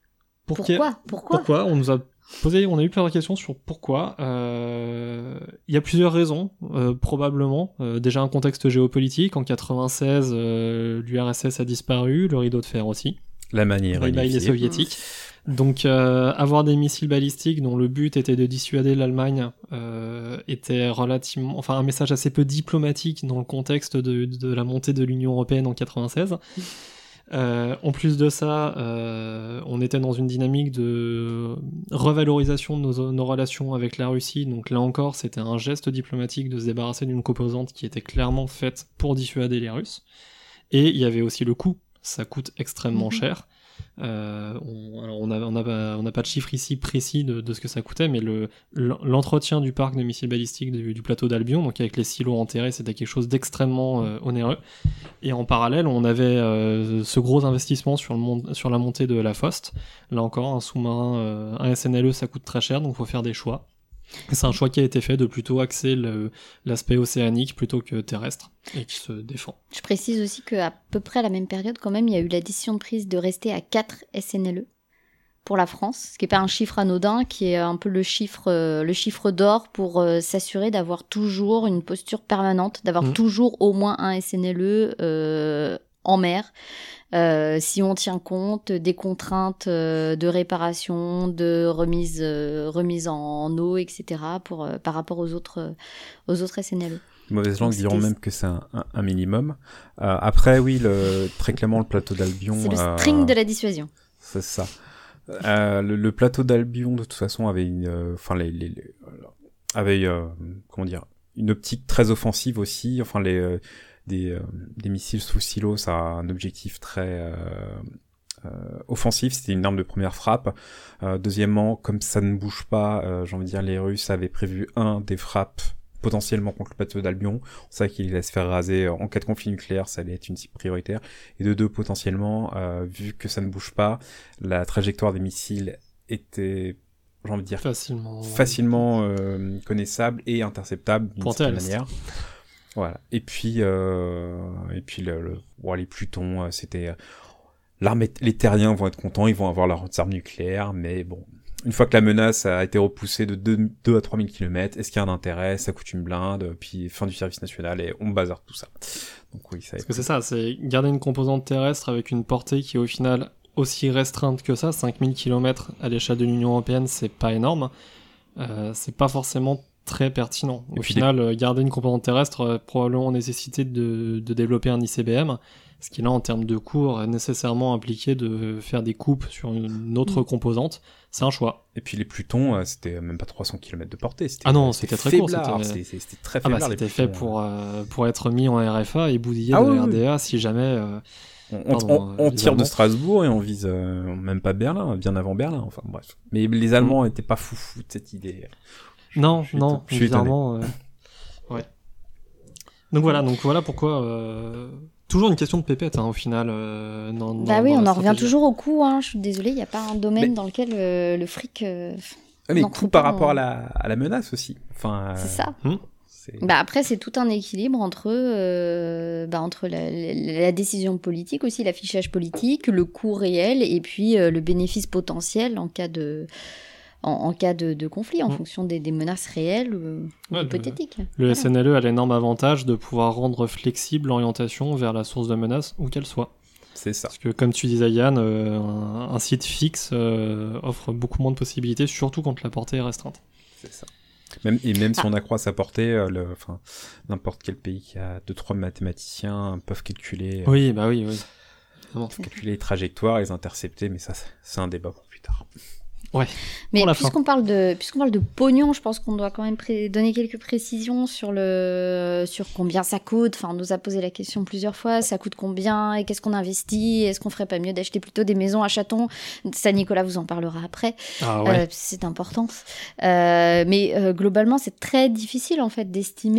pour Pourquoi? Pourquoi? Pourquoi? On nous a posé, on a eu plusieurs questions sur pourquoi. Euh, Il y a plusieurs raisons, euh, probablement. Euh, déjà un contexte géopolitique. En 96, euh, l'URSS a disparu, le rideau de fer aussi. La manière. Bye bye les soviétiques. Donc euh, avoir des missiles balistiques dont le but était de dissuader l'Allemagne euh, était relativement, enfin un message assez peu diplomatique dans le contexte de, de la montée de l'Union européenne en 96. Euh, en plus de ça, euh, on était dans une dynamique de revalorisation de nos, nos relations avec la Russie. Donc là encore, c'était un geste diplomatique de se débarrasser d'une composante qui était clairement faite pour dissuader les Russes. Et il y avait aussi le coût. Ça coûte extrêmement Mhm. cher. Euh, on, alors on n'a on a, on n'a pas de chiffre ici précis de, de ce que ça coûtait, mais le- l'entretien du parc de missiles balistiques du, du plateau d'Albion, donc avec les silos enterrés, c'était quelque chose d'extrêmement euh, onéreux. Et en parallèle, on avait euh, ce gros investissement sur, le sur la montée de la Faust. Là encore, un sous-marin, euh, un SNLE, ça coûte très cher, donc il faut faire des choix. C'est un choix qui a été fait de plutôt axer l'aspect océanique plutôt que terrestre, et qui se défend. Je précise aussi qu'à peu près à la même période, quand même, il y a eu la décision de prise de rester à 4 SNLE pour la France, ce qui n'est pas un chiffre anodin, qui est un peu le chiffre, le chiffre d'or pour euh, s'assurer d'avoir toujours une posture permanente, d'avoir Mhm. toujours au moins un SNLE euh, en mer. Euh, si on tient compte des contraintes euh, de réparation, de remise, euh, remise en eau, etc., pour, par rapport aux autres, aux autres SNLE. Mauvaise langue Donc, diront même que c'est un, un- un minimum. Euh, après, oui, le, très clairement, le plateau d'Albion. C'est le euh, string de la dissuasion. C'est ça. Euh, le, le plateau d'Albion, de toute façon, avait une, enfin les, les, les- avait, comment dire, une optique très offensive aussi. Enfin les des, euh, des missiles sous silo, ça a un objectif très euh, euh, offensif. C'était une arme de première frappe. Euh, deuxièmement, comme ça ne bouge pas, euh, j'ai envie de dire, les Russes avaient prévu un des frappes potentiellement contre le plateau d'Albion. On sait qu'il allait se faire raser en cas de conflit nucléaire, ça allait être une cible prioritaire. Et de deux, potentiellement, euh, vu que ça ne bouge pas, la trajectoire des missiles était, j'ai envie de dire, Facilement. facilement euh, connaissable et interceptable d'une certaine manière. Voilà. Et puis, euh, et puis le, le les Plutons, euh, c'était euh, l'armée, les Terriens vont être contents, ils vont avoir leurs armes nucléaires, mais bon, une fois que la menace a été repoussée de 2, 2 à 3000 km, est-ce qu'il y a un intérêt? Ça coûte une blinde, puis fin du service national et on bazarde tout ça. Donc oui, ça. Parce que c'est ça, c'est garder une composante terrestre avec une portée qui est au final aussi restreinte que ça, 5000 km à l'échelle de l'Union Européenne, c'est pas énorme. Euh, c'est pas forcément très pertinent. Et Au final, euh, garder une composante terrestre euh, probablement nécessité de, de développer un ICBM, ce qui là en termes de cours est nécessairement impliqué de faire des coupes sur une autre Mm. composante. C'est un choix. Et puis les Plutons, euh, c'était même pas 300 km de portée. C'était, Ah non, c'était très court, faiblard, c'était- très Ah bah c'était fait pour, euh, pour être mis en RFA et boudiller Ah de oui. RDA si jamais... euh, On, on- Pardon, on- on les tire de. Strasbourg et on vise euh, même pas Berlin, bien avant Berlin, enfin bref. Mais les Allemands étaient pas fous fous de cette idée. Non, je suis non, je suis bizarrement. euh, ouais. Donc voilà, donc voilà pourquoi. euh, Toujours une question de pépette hein, au final. euh, dans- Bah dans- oui, dans on en revient toujours au coût. Hein. Je suis désolée, il n'y a pas un domaine Mais- dans lequel euh, le fric. euh, Ah, mais faut par rapport à la, à la menace aussi. Enfin, C'est ça. C'est- Bah après, c'est tout un équilibre entre, euh, bah, entre la, la- la décision politique aussi, l'affichage politique, le coût réel et puis euh, le bénéfice potentiel en cas de, en, en cas de, de conflit, en Mm. fonction des, des menaces réelles ou Ouais, le- hypothétiques. Le Voilà. SNLE a l'énorme avantage de pouvoir rendre flexible l'orientation vers la source de menace, où qu'elle soit. C'est ça. Parce que, comme tu disais, Yann, euh, un, un site fixe euh, offre beaucoup moins de possibilités, surtout quand la portée est restreinte. C'est ça. Même, et même si Ah. on accroît sa portée, euh, le, enfin, n'importe quel pays qui a deux trois mathématiciens peuvent calculer, euh, Oui, bah oui, oui. calculer les trajectoires, les intercepter, mais ça, c'est un débat pour plus tard. Mais la fin. puisqu'on parle de puisqu'on parle de pognon, je pense qu'on doit quand même donner quelques précisions sur le sur combien ça coûte. Enfin, on nous a posé la question plusieurs fois. Ça coûte combien et qu'est-ce qu'on investit? Est-ce qu'on ferait pas mieux d'acheter plutôt des maisons à Chaton Ça, Nicolas vous en parlera après. Ah ouais. Euh, c'est important. Euh, mais euh, globalement, c'est très difficile en fait d'estimer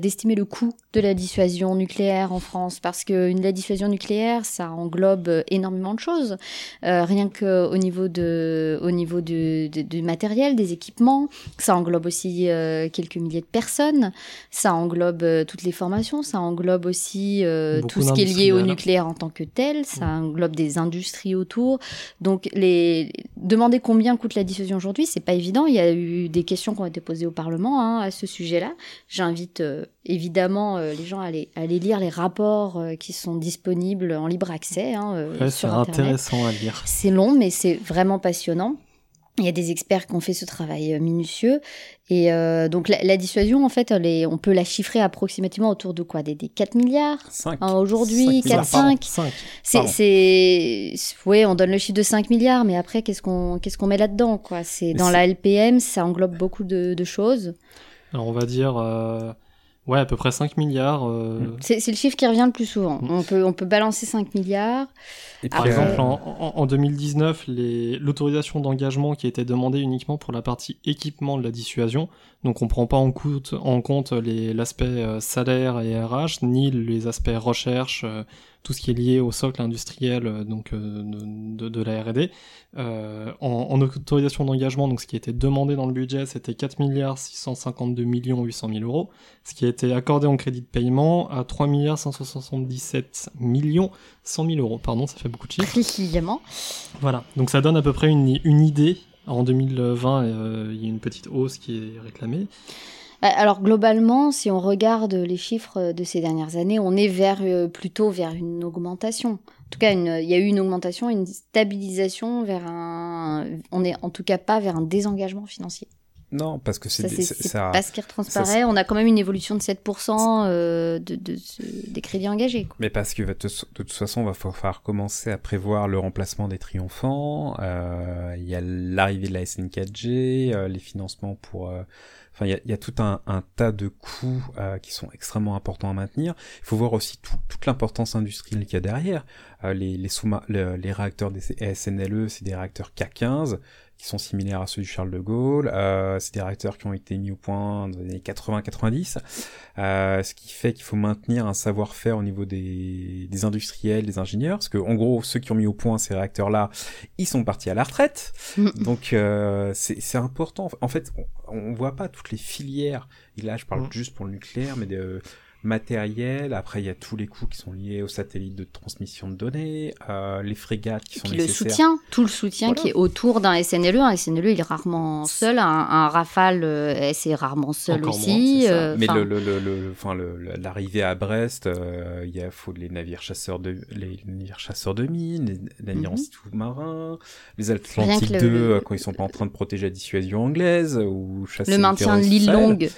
d'estimer le coût de la dissuasion nucléaire en France parce que une, la dissuasion nucléaire, ça englobe énormément de choses. Rien que au niveau de au niveau du, du- du matériel, des équipements, ça englobe aussi euh, quelques milliers de personnes. Ça englobe euh, toutes les formations. Ça englobe aussi euh, tout ce qui est lié au nucléaire en tant que tel. Ça englobe des industries autour. Donc, les... demander combien coûte la dissuasion aujourd'hui, c'est pas évident. Il y a eu des questions qui ont été posées au Parlement hein, à ce sujet-là. J'invite évidemment euh, les gens à aller lire les rapports euh, qui sont disponibles en libre accès hein, euh, Ouais, c'est intéressant à lire. C'est long, mais c'est vraiment passionnant. Il y a des experts qui ont fait ce travail euh, minutieux. Et donc, la, la dissuasion, en fait, elle est- on peut la chiffrer approximativement autour de quoi? Des, des 4 milliards? 5. Ah, Aujourd'hui, 4, 5. 5. C'est, ouais, on donne le chiffre de 5 milliards, mais après, qu'est-ce qu'on, qu'est-ce qu'on met là-dedans, quoi? C'est dans la LPM, ça englobe beaucoup de, de choses. Alors on va dire, euh, ouais, à peu près 5 milliards. euh, Mm. C'est, le chiffre qui revient le plus souvent. Mm. On peut, on peut balancer 5 milliards. Et Par Après- exemple, en, en- en 2019, les- l'autorisation d'engagement qui était demandée uniquement pour la partie équipement de la dissuasion, donc on prend pas en compte, en compte les- l'aspect euh, salaire et RH, ni les aspects recherche, euh, tout ce qui est lié au socle industriel euh, donc euh, de, de- de la R&D. Euh, en, en autorisation d'engagement, donc ce qui était demandé dans le budget, c'était 4 milliards 652 millions 800 000 euros, ce qui a été accordé en crédit de paiement à 3 milliards 577 millions 100 000 euros. Pardon, ça fait beaucoup de chiffres. Précisément. Voilà, donc ça donne à peu près une, une idée. En 2020, euh, il y a une petite hausse qui est réclamée. Bah, Alors, globalement, si on regarde les chiffres de ces dernières années, on est vers, euh, plutôt vers une augmentation. En tout cas, une- il y a eu une augmentation, une stabilisation vers un. On est en tout cas pas vers un désengagement financier. Non, parce que c'est pas ce qui transparaît. On a quand même une évolution de 7% euh, de, des crédits engagés. quoi. Mais parce que de toute façon, il va falloir commencer à prévoir le remplacement des triomphants. euh, Il y a l'arrivée de la SN4G, euh, les financements pour. Enfin, il y a, tout un, tas de coûts euh, qui sont extrêmement importants à maintenir. Il faut voir aussi tout- toute l'importance industrielle qu'il y a derrière. Euh, les, les réacteurs des SNLE, c'est des réacteurs K15 qui sont similaires à ceux du Charles de Gaulle. Euh, c'est des réacteurs qui ont été mis au point dans les années 80-90. Euh, ce qui fait qu'il faut maintenir un savoir-faire au niveau des, des industriels, des ingénieurs, parce que en gros, ceux qui ont mis au point ces réacteurs-là, ils sont partis à la retraite. Donc euh, c'est important. En fait, on, on voit pas toutes les filières. Et là, je parle Mm. juste pour le nucléaire, mais de matériel. Après, il y a tous les coûts qui sont liés aux satellites de transmission de données, euh, les frégates qui sont puis le nécessaires. soutien, tout le soutien Voilà. qui est autour d'un SNLE. Un SNLE, il est rarement seul. Un, un Rafale, euh, c'est rarement seul Encore aussi. moins, euh, Mais enfin, le, le, le, le- enfin, le- le- l'arrivée à Brest, euh, il y a faut les navires chasseurs de les navires chasseurs de mines, les navires Mhm. sous-marins, les Atlantiques que le- 2 le- euh, quand ils sont pas en train de protéger la dissuasion anglaise ou chasser le maintien de l'île longue.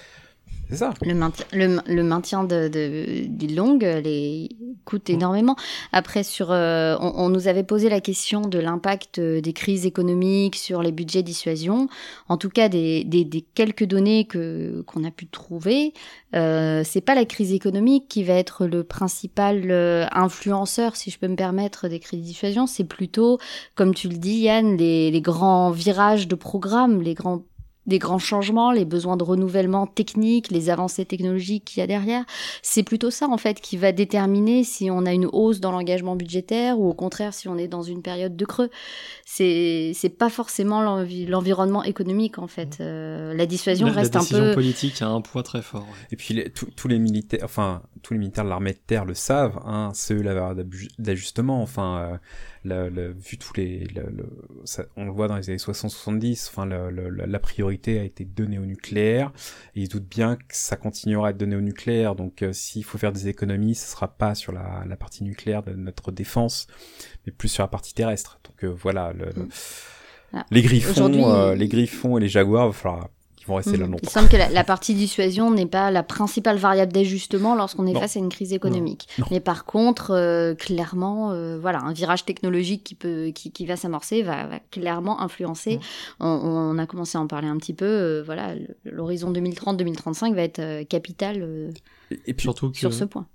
C'est ça. Le maintien, le, le maintien de, de, d'île longue les coûte Mm. énormément. Après, sur, euh, on, on nous avait posé la question de l'impact euh, des crises économiques sur les budgets dissuasion. En tout cas, des, des, des quelques données que qu'on a pu trouver, euh, c'est pas la crise économique qui va être le principal euh, influenceur, si je peux me permettre, des crises de dissuasion. C'est plutôt, comme tu le dis, Yann, les, les grands virages de programme, les grands des grands changements, les besoins de renouvellement technique, les avancées technologiques qu'il y a derrière. C'est plutôt ça, en fait, qui va déterminer si on a une hausse dans l'engagement budgétaire ou au contraire si on est dans une période de creux. C'est, c'est pas forcément l'envi- l'environnement économique, en fait. Euh, la dissuasion la, la reste un décision peu... politique a un poids très fort. ouais. Et puis les- tous- tous les militaires, enfin tous les militaires de l'armée de terre le savent, hein, c'est eux la variable d'ajustement. Enfin, euh, le, le- vu tous les, le- le- ça- on le voit dans les années 60-70. Enfin, la- la priorité a été donnée au nucléaire, et ils doutent bien que ça continuera à être donné au nucléaire. Donc, euh, s'il faut faire des économies, ce sera pas sur la, la partie nucléaire de notre défense, mais plus sur la partie terrestre. Donc euh, voilà, le, le- Mm. Les griffons, euh, les griffons et les jaguars, va falloir qu'ils vont rester là Mhm. Il longtemps. semble que la, la partie dissuasion n'est pas la principale variable d'ajustement lorsqu'on est Non. face à une crise économique. Non. Mais par contre, euh, clairement, euh, voilà, un virage technologique qui peut, qui, qui va s'amorcer va, va clairement influencer. Mhm. On, on a commencé à en parler un petit peu. euh, voilà, l'horizon 2030-2035 va être euh, capital euh, Et, et puis, Surtout que, sur ce point.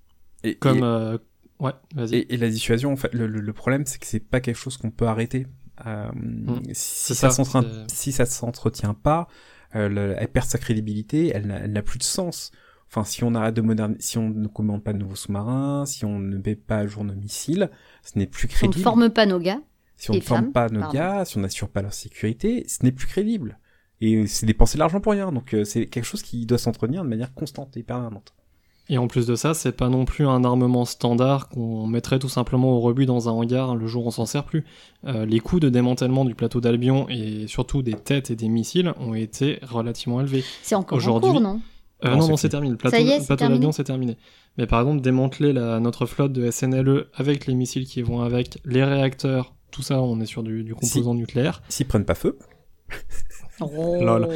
et- comme... et- euh, Ouais, vas-y. Et, et la dissuasion, en fait, le, le- le problème, c'est que c'est pas quelque chose qu'on peut arrêter. Euh, si, ça ça, si ça s'entretient pas, euh, le- elle perd sa crédibilité, elle n'a elle n'a plus de sens. Enfin, si on arrête de moderniser, si on ne commande pas de nouveaux sous-marins, si on ne met pas à jour nos missiles, ce n'est plus On ne crédible. forme pas nos gars. si on ne forme femmes, pas nos pardon. gars, si on n'assure pas leur sécurité, ce n'est plus crédible. Et c'est dépenser de l'argent pour rien. Donc euh, c'est quelque chose qui doit s'entretenir de manière constante et permanente. Et en plus de ça, c'est pas non plus un armement standard qu'on mettrait tout simplement au rebut dans un hangar le jour où on s'en sert plus. Euh, les coûts de démantèlement du plateau d'Albion et surtout des têtes et des missiles ont été relativement élevés. C'est encore en cours, non? Euh, Non, non, c'est terminé. Le plateau, Ça y est, c'est plateau terminé d'Albion, c'est terminé. Mais par exemple, démanteler la, notre flotte de SNLE avec les missiles qui vont avec, les réacteurs, tout ça, on est sur du, du composant nucléaire. S'ils prennent pas feu, Oh. Lol.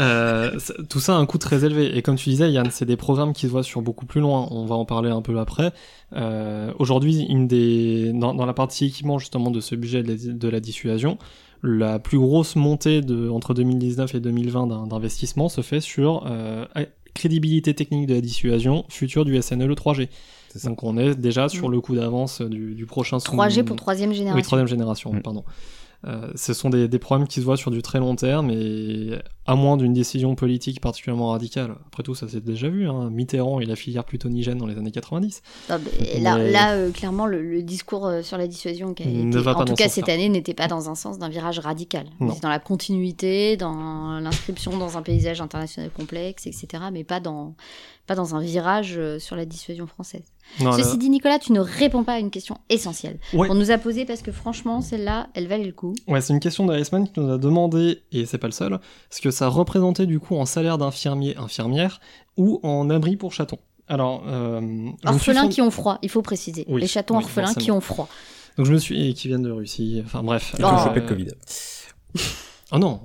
Euh, ça- tout ça a un coût très élevé. Et comme tu disais, Yann, c'est des programmes qui se voient sur beaucoup plus loin. On va en parler un peu après. Euh, Aujourd'hui, une des dans, dans la partie équipement justement de ce budget de la, de la dissuasion, la plus grosse montée de entre 2019 et 2020 d'un- d'investissement se fait sur euh, crédibilité technique de la dissuasion future du SNLE 3G. c'est ça. Donc on est déjà sur Mm. le coup d'avance du, du prochain sous- 3G pour troisième génération. oui, troisième génération, Mm. pardon. Euh, ce sont des, des problèmes qui se voient sur du très long terme et à moins d'une décision politique particulièrement radicale. Après tout, ça s'est déjà vu. Hein. Mitterrand et la filière plutonigène dans les années 90. Non, mais là, Mais- là euh, clairement, le, le discours euh, sur la dissuasion qui a été, va en tout cas ce cette année, n'était pas dans un sens d'un virage radical. C'est dans la continuité, dans l'inscription dans un paysage international complexe, etc. Mais pas dans, pas dans un virage euh, sur la dissuasion française. Non, Ceci là- dit, Nicolas, tu ne réponds pas à une question essentielle Ouais. qu'on nous a posée parce que franchement, celle-là, elle valait le coup. Ouais, c'est une question d'Iceman qui nous a demandé, et c'est pas le seul, ce que ça représentait du coup en salaire d'infirmier, infirmière, ou en abri pour chatons. Alors, euh, suis Orphelins qui ont froid, il faut préciser. Oui, Les chatons oui, orphelins qui ont froid. Donc je me suis... et qui viennent de Russie, enfin bref. Ils Oh. ont Euh, chopé le Covid. Oh non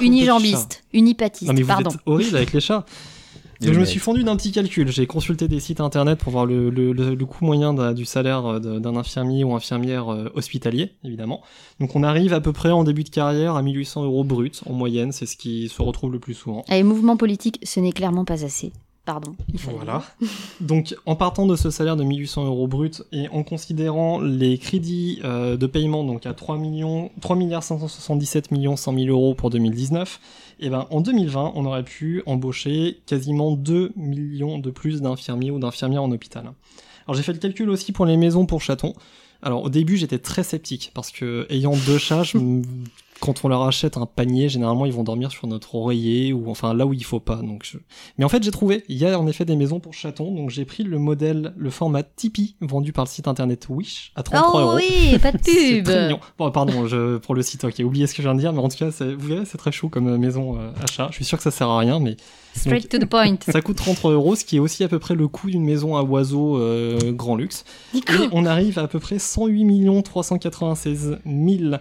Unijambiste, unipatiste, Non mais vous pardon. êtes horrible avec les chats Donc je me suis fondu d'un petit calcul. J'ai consulté des sites internet pour voir le, le, le, le coût moyen du salaire euh, d'un infirmier ou infirmière euh, hospitalier, évidemment. Donc on arrive à peu près en début de carrière à 1800 euros brut en moyenne, c'est ce qui se retrouve le plus souvent. Allez, mouvement politique, ce n'est clairement pas assez. Pardon. il fallait Voilà. Donc, en partant de ce salaire de 1800 euros brut et en considérant les crédits euh, de paiement, donc à 3 millions, 3 milliards 577 millions 100 000 euros pour 2019, et ben, en 2020, on aurait pu embaucher quasiment 2 millions de plus d'infirmiers ou d'infirmières en hôpital. Alors, j'ai fait le calcul aussi pour les maisons pour chatons. Alors, au début, j'étais très sceptique parce que, ayant deux chats, je me- quand on leur achète un panier, généralement, ils vont dormir sur notre oreiller ou enfin là où il faut pas. Donc, je- mais en fait, j'ai trouvé. Il y a en effet des maisons pour chatons. Donc, j'ai pris le modèle, le format Tipeee vendu par le site internet Wish à 33 Oh euros. oui, pas de pub. très mignon. Bon, pardon, je, pour le site, ok, oubliez ce que je viens de dire, mais en tout cas, vous verrez, c'est très chou comme euh, maison euh, à chat. Je suis sûr que ça sert à rien, mais Straight to the point. ça coûte 33 euros, ce qui est aussi à peu près le coût d'une maison à oiseaux euh, grand luxe. Nico. Et on arrive à à peu près 108 396 000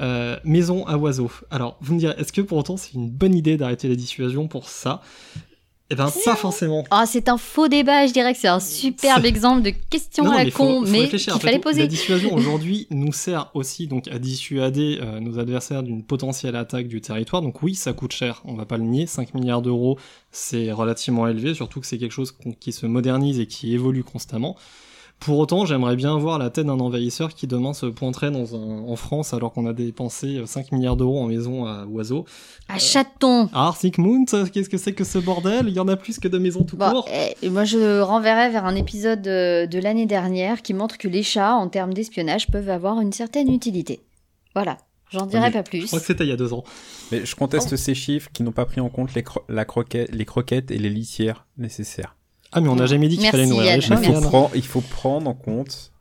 euh, maisons à oiseaux. Alors, vous me direz, est-ce que pour autant c'est une bonne idée d'arrêter la dissuasion pour ça? Eh ben, pas forcément. Ah, c'est un faux débat, je dirais que c'est un superbe exemple de question Non, à la con, faut mais qu'il fallait tout, La poser. dissuasion aujourd'hui nous sert aussi donc à dissuader euh, nos adversaires d'une potentielle attaque du territoire. Donc oui, ça coûte cher, on va pas le nier. 5 milliards d'euros, c'est relativement élevé, surtout que c'est quelque chose qui se modernise et qui évolue constamment. Pour autant, j'aimerais bien voir la tête d'un envahisseur qui demain se pointerait dans un, en France alors qu'on a dépensé 5 milliards d'euros en maison à oiseaux. À chaton Ah, Sigmund, qu'est-ce que c'est que ce bordel? Il y en a plus que de maisons tout Bon, court. eh, moi, je renverrai vers un épisode de, de l'année dernière qui montre que les chats, en termes d'espionnage, peuvent avoir une certaine utilité. Voilà, j'en dirai Oui, pas Je plus. crois que c'était il y a deux ans. Mais je conteste ces chiffres qui n'ont pas pris en compte les, cro- la croquette, les croquettes et les litières nécessaires. Ah, mais on n'a jamais dit qu'il fallait nourrir les chats. Il faut, prendre, il faut prendre en compte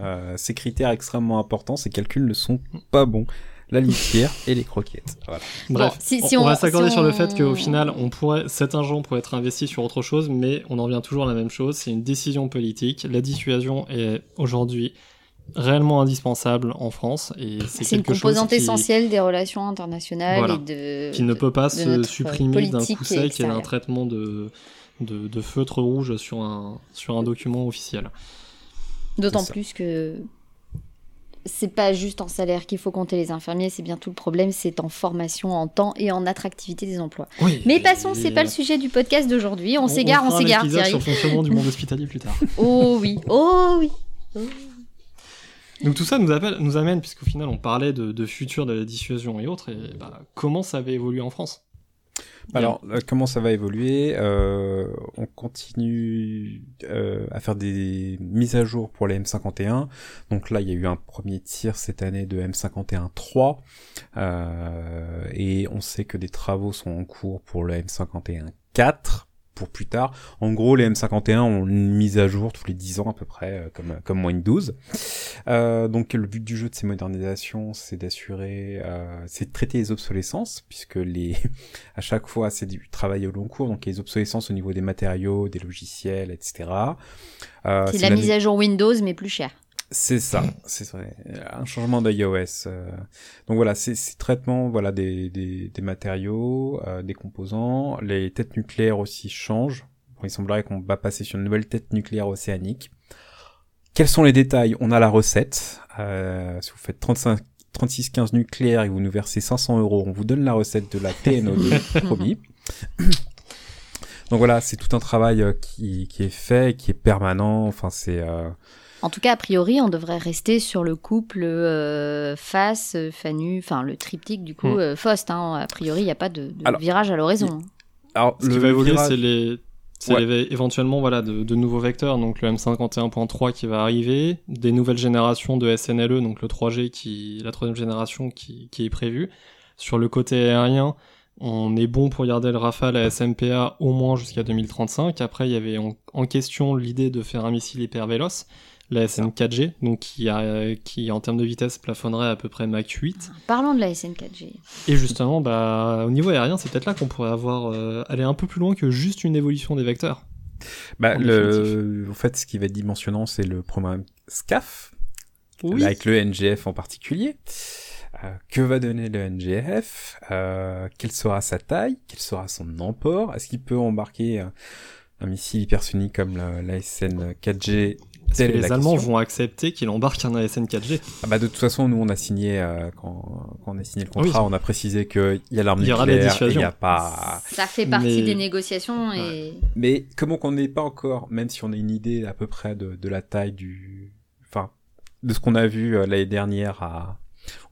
euh, ces critères extrêmement importants. Ces calculs ne sont pas bons. La litière et les croquettes. Voilà. Bref, Bon, si- on, si on on- va s'accorder si sur le fait qu'au final, on pourrait, cet argent pourrait être investi sur autre chose, mais on en revient toujours à la même chose. C'est une décision politique. La dissuasion est aujourd'hui réellement indispensable en France et c'est une composante qui, essentielle des relations internationales Voilà. et de... qui ne peut pas se supprimer d'un coup sec et d'un traitement de, de, de feutre rouge sur un, sur un document officiel. D'autant plus que c'est pas juste en salaire qu'il faut compter les infirmiers, c'est bien tout le problème, c'est en formation, en temps et en attractivité des emplois. Oui. Mais passons, c'est pas le sujet du podcast d'aujourd'hui. On, s'égare, on s'égare, Thierry. sur le fonctionnement du monde hospitalier plus tard. Oh oui, oh oui. Donc tout ça nous, appelle, nous amène, puisqu'au final on parlait de, de futur de la dissuasion et autres, et bah, comment ça avait évolué en France? Alors, euh, comment ça va évoluer Euh, On continue euh, à faire des mises à jour pour les M51. Donc là, il y a eu un premier tir cette année de M51-3. Euh, et on sait que des travaux sont en cours pour le M51-4 pour plus tard. En gros, les M51 ont une mise à jour tous les 10 ans à peu près, euh, comme, comme 12. Euh, donc le but du jeu de ces modernisations, c'est d'assurer, euh, c'est de traiter les obsolescences, puisque les, à chaque fois c'est du travail au long cours, donc les obsolescences au niveau des matériaux, des logiciels, etc. Euh, C'est la mise à jour Windows, mais plus cher. C'est ça, c'est vrai. Un changement d'iOS. Euh, donc voilà, c'est ces traitements voilà, des, des, des matériaux, euh, des composants. Les têtes nucléaires aussi changent. Bon, il semblerait qu'on va passer sur une nouvelle tête nucléaire océanique. Quels sont les détails? On a la recette. Euh, si vous faites 35, 3615 nucléaire et vous nous versez 500 euros, on vous donne la recette de la TNO2, promis. Donc voilà, c'est tout un travail euh, qui, qui est fait, qui est permanent. Enfin, c'est... euh, En tout cas, a priori, on devrait rester sur le couple euh, face, euh, Fanu, enfin le triptyque du coup, euh, Faust. Hein. A priori, il n'y a pas de, de Alors, virage à l'horizon. Ce Alors, qui le va évoluer, virage- c'est les, c'est Ouais. éventuellement voilà de, de nouveaux vecteurs, donc le M51.3 qui va arriver, des nouvelles générations de SNLE, donc le 3G qui, la troisième génération qui, qui est prévue. Sur le côté aérien, on est bon pour garder le Rafale à SMPA au moins jusqu'à 2035. Après, il y avait en, en question l'idée de faire un missile hyper véloce, la SN4G, donc qui, qui en termes de vitesse plafonnerait à peu près Mach 8. Ah, parlons de la SN4G. Et justement, bah, au niveau aérien, c'est peut-être là qu'on pourrait avoir euh, aller un peu plus loin que juste une évolution des vecteurs. Bah, en, le... en fait, ce qui va être dimensionnant, c'est le programme SCAF, avec le NGF en particulier. Euh, que va donner le NGF euh, Quelle sera sa taille? Quel sera son emport? Est-ce qu'il peut embarquer un missile hypersonique comme la SN4G que les Allemands vont accepter qu'il embarque un ASN 4G. Ah bah de toute façon, nous on a signé euh, quand, quand, on a signé le contrat, on a précisé qu'il y a l'arme nucléaire, il y a pas. Ça fait partie des négociations et. Mais comment qu'on n'est pas encore, même si on a une idée à peu près de, de la taille du, enfin, de ce qu'on a vu euh, l'année dernière à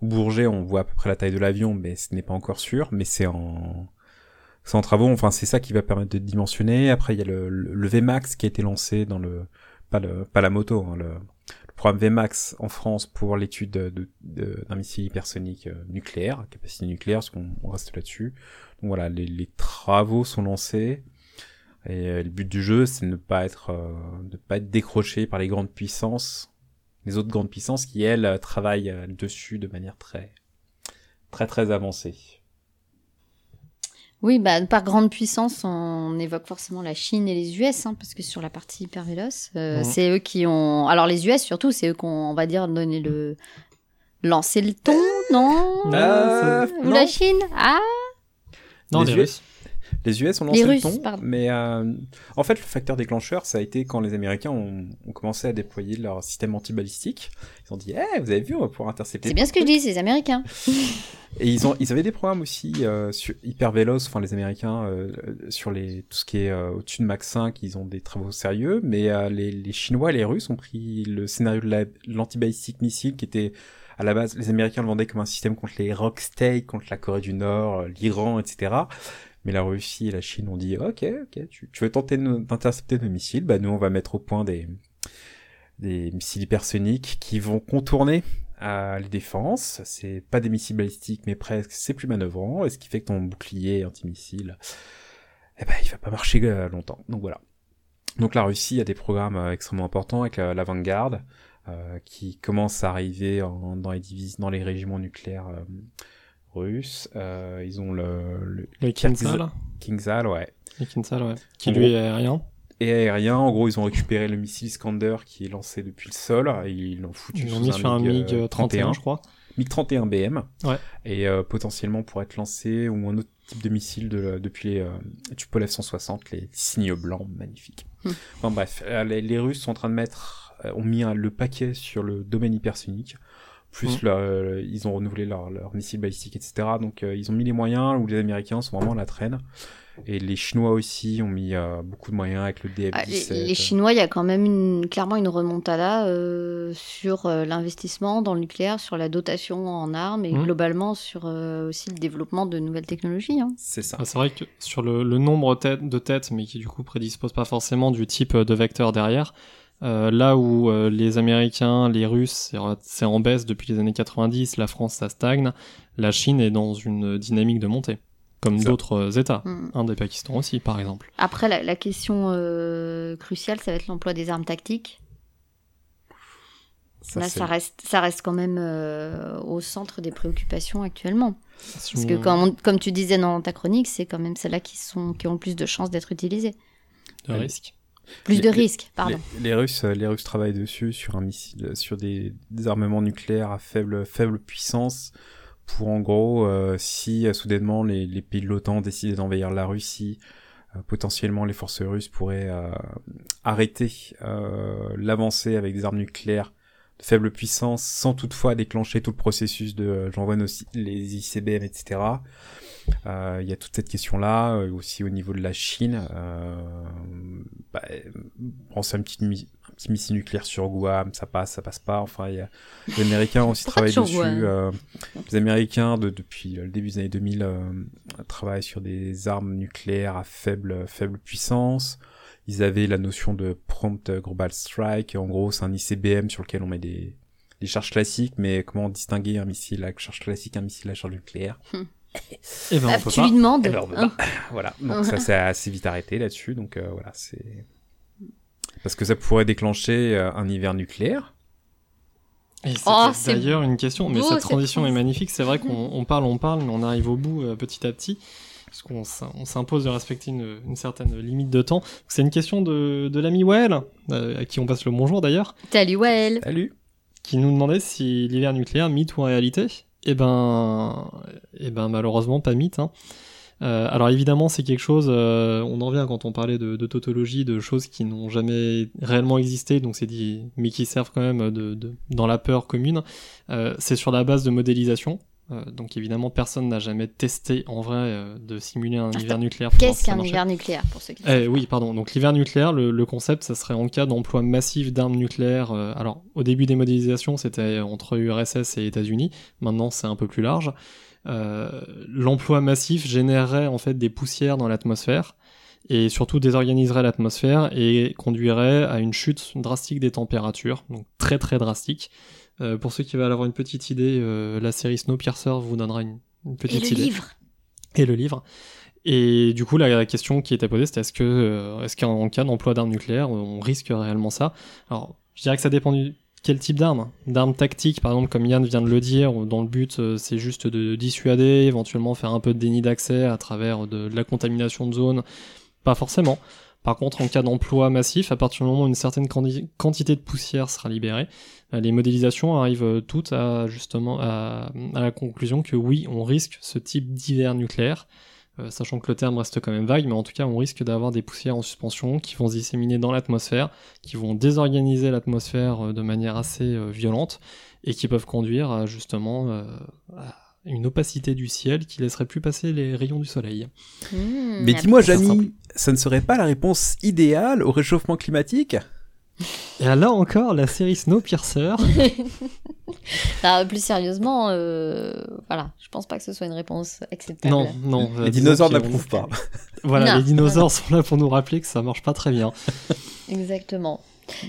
au Bourget, on voit à peu près la taille de l'avion, mais ce n'est pas encore sûr. Mais c'est en c'est en travaux. Enfin, c'est ça qui va permettre de dimensionner. Après, il y a le, le VMAX qui a été lancé dans le pas le, pas la moto, hein, le, le programme VMAX en France pour l'étude de, de- de- d'un missile hypersonique euh, nucléaire, capacité nucléaire, parce qu'on on reste là-dessus. Donc voilà, les, les travaux sont lancés. Et euh, le but du jeu, c'est de ne pas être, euh, de pas être décroché par les grandes puissances, les autres grandes puissances qui elles travaillent euh, dessus de manière très, très très avancée. Oui, bah par grande puissance, on évoque forcément la Chine et les US, hein, parce que sur la partie hyper véloce, euh, Mhm. c'est eux qui ont. Alors les US surtout, c'est eux qui ont, on va dire, donné le lancé le ton, non? Euh, Ou non. la Chine? Ah Non, Les les US. Russes. Les US ont Les lancé le ton, pardon. mais euh, en fait, le facteur déclencheur, ça a été quand les Américains ont, ont commencé à déployer leur système anti-balistique. Ils ont dit, eh, vous avez vu, on va pouvoir intercepter. C'est bien ce que je dis, c'est les Américains. Et ils ont, ils avaient des programmes aussi euh, sur, hyper véloces, enfin les Américains euh, sur les tout ce qui est euh, au-dessus de Mach 5, ils ont des travaux sérieux, mais les, les Chinois et les Russes ont pris le scénario de la- l'anti-ballistique missile qui était à la base, les Américains le vendaient comme un système contre les rock states, contre la Corée du Nord, l'Iran, etc. Mais la Russie et la Chine ont dit, ok, ok, tu, veux tenter d'intercepter nos missiles, bah nous on va mettre au point des missiles hypersoniques qui vont contourner euh, les défenses. C'est pas des missiles balistiques, mais presque. C'est plus manœuvrant, et ce qui fait que ton bouclier antimissile, eh ben, il va pas marcher euh, longtemps. Donc voilà. Donc la Russie a des programmes euh, extrêmement importants avec euh, l'avant-garde, euh, qui commence à arriver dans les divises, dans les régiments nucléaires Euh, ils ont le, le Kinsal, Kingsal, ouais. Kinsal, ouais. Qui En lui gros. est aérien. Et aérien, en gros, ils ont récupéré le missile Iskander qui est lancé depuis le sol, et ils l'ont foutu Ils l'ont sous mis sur un MiG euh, 31, je crois. MiG-31 BM. Ouais. Et euh, potentiellement pour être lancé, ou un autre type de missile de, depuis les euh, Tupolev 160, les signaux blancs magnifiques. Hmm. Enfin bref, euh, les, les Russes sont en train de mettre, euh, ont mis un- le paquet sur le domaine hypersonique. Plus leur- euh, ils ont renouvelé leur, leur missile balistique, etc. Donc euh, ils ont mis les moyens, où les Américains sont vraiment à la traîne. Et les Chinois aussi ont mis euh, beaucoup de moyens avec le Ah, DF-17. les, les Chinois, il y a quand même une, clairement une remontada euh, sur euh, l'investissement dans le nucléaire, sur la dotation en armes et Mhm. globalement sur euh, aussi le développement de nouvelles technologies. hein. C'est ça. Ah, c'est vrai que sur le, le nombre de têtes, mais qui du coup prédispose pas forcément du type de vecteur derrière, euh, là où euh, les Américains, les Russes, c'est en- baisse depuis les années 90, la France ça stagne, la Chine est dans une dynamique de montée, comme d'autres euh, États. Mhm. Un des Pakistan aussi, par exemple. Après, la, la question euh, cruciale, ça va être l'emploi des armes tactiques. Ça, Là, ça reste, ça reste quand même euh, au centre des préoccupations actuellement. Parce que, comme, on- comme tu disais dans ta chronique, c'est quand même celles-là qui, sont, qui ont le plus de chances d'être utilisées. de risque. Plus Les- de risques, pardon. Les, les Russes, euh, les Russes travaillent dessus sur un missile, sur des, des armements nucléaires à faible, faible puissance pour en gros, euh, si euh, soudainement les, les pays de l'OTAN décidaient d'envahir la Russie, euh, potentiellement les forces russes pourraient euh, arrêter euh, l'avancée avec des armes nucléaires de faible puissance sans toutefois déclencher tout le processus de euh, j'envoie les ICBM, etc. Euh, Il y a toute cette question-là, euh, aussi au niveau de la Chine. Euh, bah, c'est un petit, un petit missile nucléaire sur Guam, ça passe, ça passe pas. Enfin, y a, les Américains aussi sur dessus. Euh, les Américains, de, depuis le début des années 2000, euh, travaillent sur des armes nucléaires à faible, faible puissance. Ils avaient la notion de prompt global strike. En gros, c'est un ICBM sur lequel on met des, des charges classiques, mais comment distinguer un missile à charge classique, un missile à charge nucléaire? Eh ben, Ah, on peut tu pas. lui demandes. Eh ben, on peut hein. Voilà, donc ça s'est assez vite arrêté là-dessus, donc euh, voilà, c'est... Parce que ça pourrait déclencher euh, un hiver nucléaire. Et Oh, c'est d'ailleurs une question, mais beau, cette transition est magnifique. C'est vrai qu'on on parle, on parle, mais on arrive au bout euh, petit à petit, parce qu'on s'im- on s'impose de respecter une, une certaine limite de temps. C'est une question de, de l'ami Well, euh, à qui on passe le bonjour d'ailleurs, Salut, Well. Salut qui nous demandait si l'hiver nucléaire, mythe ou réalité. Eh ben, eh ben malheureusement pas mythe. Hein. Euh, alors évidemment c'est quelque chose, euh, on en revient quand on parlait de, tautologie, de choses qui n'ont jamais réellement existé, donc c'est dit, mais qui servent quand même dans la peur commune. Euh, c'est sur la base de modélisation. Euh, donc évidemment personne n'a jamais testé en vrai euh, de simuler un Attends, hiver nucléaire. Qu'est-ce qu'un hiver nucléaire pour ceux qui Eh oui, pardon. Donc l'hiver nucléaire, le, le concept, ça serait en cas d'emploi massif d'armes nucléaires. euh, alors au début des modélisations, c'était entre URSS et États-Unis. Maintenant, c'est un peu plus large. Euh, L'emploi massif générerait en fait des poussières dans l'atmosphère et surtout désorganiserait l'atmosphère et conduirait à une chute drastique des températures, donc très très drastique. Euh, pour ceux qui veulent avoir une petite idée, euh, la série Snowpiercer vous donnera une, une Et petite le idée livre et le livre. Et du coup, la, question qui était posée, c'était est-ce que, euh, est-ce qu'en cas d'emploi d'armes nucléaires, on risque réellement ça? Alors, je dirais que ça dépend du quel type d'armes. D'armes tactiques, par exemple, comme Yann vient de le dire, dont le but c'est juste de dissuader, éventuellement faire un peu de déni d'accès à travers de, de la contamination de zone. Pas forcément. Par contre, en cas d'emploi massif, à partir du moment où une certaine quanti- quantité de poussière sera libérée, euh, les modélisations arrivent euh, toutes à justement à, la conclusion que oui, on risque ce type d'hiver nucléaire. euh, sachant que le terme reste quand même vague, mais en tout cas on risque d'avoir des poussières en suspension qui vont se disséminer dans l'atmosphère, qui vont désorganiser l'atmosphère de manière assez violente et qui peuvent conduire à justement à une opacité du ciel qui laisserait plus passer les rayons du soleil. Mmh, Mais dis-moi, Jamy, ça ne serait pas la réponse idéale au réchauffement climatique? Et là encore, la série Snowpiercer, Ah, plus sérieusement, euh, voilà, je pense pas que ce soit une réponse acceptable. non, non. euh, Les disons dinosaures n'approuvent pas. Voilà, Non, les dinosaures sont là pour nous rappeler que ça marche pas très bien. Exactement.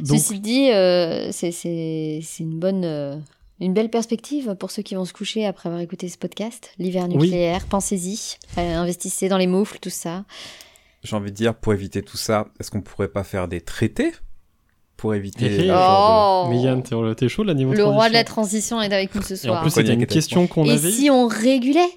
Donc, Ceci dit, euh, c'est une bonne, euh, une belle perspective pour ceux qui vont se coucher après avoir écouté ce podcast. L'hiver Oui. nucléaire, pensez-y, Euh, investissez dans les moufles, tout ça. J'ai envie de dire, pour éviter tout ça, est-ce qu'on pourrait pas faire des traités pour éviter Oh, mais Yann, t'es chaud là niveau le roi de la transition est avec nous ce Et en soir. plus, c'était une et question qu'on Et avait. si on régulait?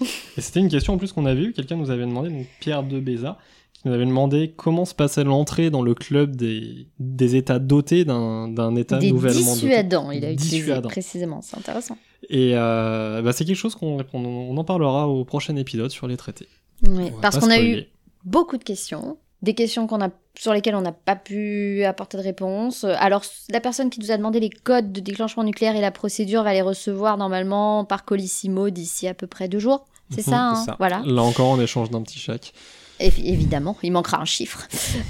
Et c'était une question en plus qu'on avait eue. Quelqu'un nous avait demandé, donc Pierre de Béza, qui nous avait demandé comment se passait l'entrée dans le club des, des États dotés d'un État Des nouvellement doté. dissuadants, il a utilisé précisément, c'est intéressant. Et euh, bah, c'est quelque chose qu'on on en parlera au prochain épisode sur les traités. Oui, On parce qu'on a eu beaucoup de questions, des questions qu'on a sur lesquelles on n'a pas pu apporter de réponse. Alors la personne qui nous a demandé les codes de déclenchement nucléaire et la procédure va les recevoir normalement par Colissimo d'ici à peu près deux jours. C'est Mhm, ça, hein ça. voilà. Là encore, en échange d'un petit chèque. Évi- évidemment, il manquera un chiffre.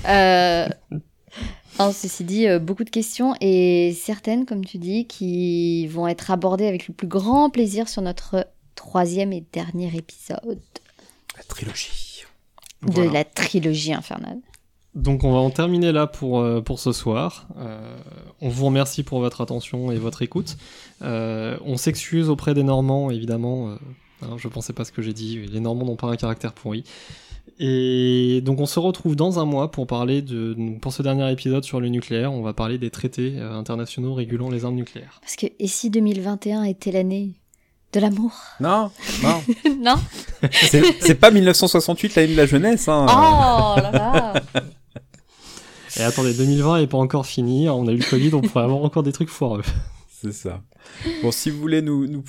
Euh, non, ceci dit, euh, beaucoup de questions et certaines, comme tu dis, qui vont être abordées avec le plus grand plaisir sur notre troisième et dernier épisode La trilogie. Voilà. de la trilogie infernale. Donc on va en terminer là pour, euh, pour ce soir. Euh, on vous remercie pour votre attention et votre écoute. Euh, on s'excuse auprès des Normands, évidemment. euh, hein, je pensais pas ce que j'ai dit. Les Normands n'ont pas un caractère pourri. Et donc on se retrouve dans un mois pour parler de pour ce dernier épisode sur le nucléaire. On va parler des traités euh, internationaux régulant les armes nucléaires. Parce que et si 2021 était l'année de l'amour? Non, non. Non? C'est c'est pas 1968 l'année de la jeunesse. Hein. Oh là là Et attendez, 2020 est pas encore fini. On a eu le Covid, on pourrait avoir encore des trucs foireux. C'est ça. Bon, si vous voulez nous,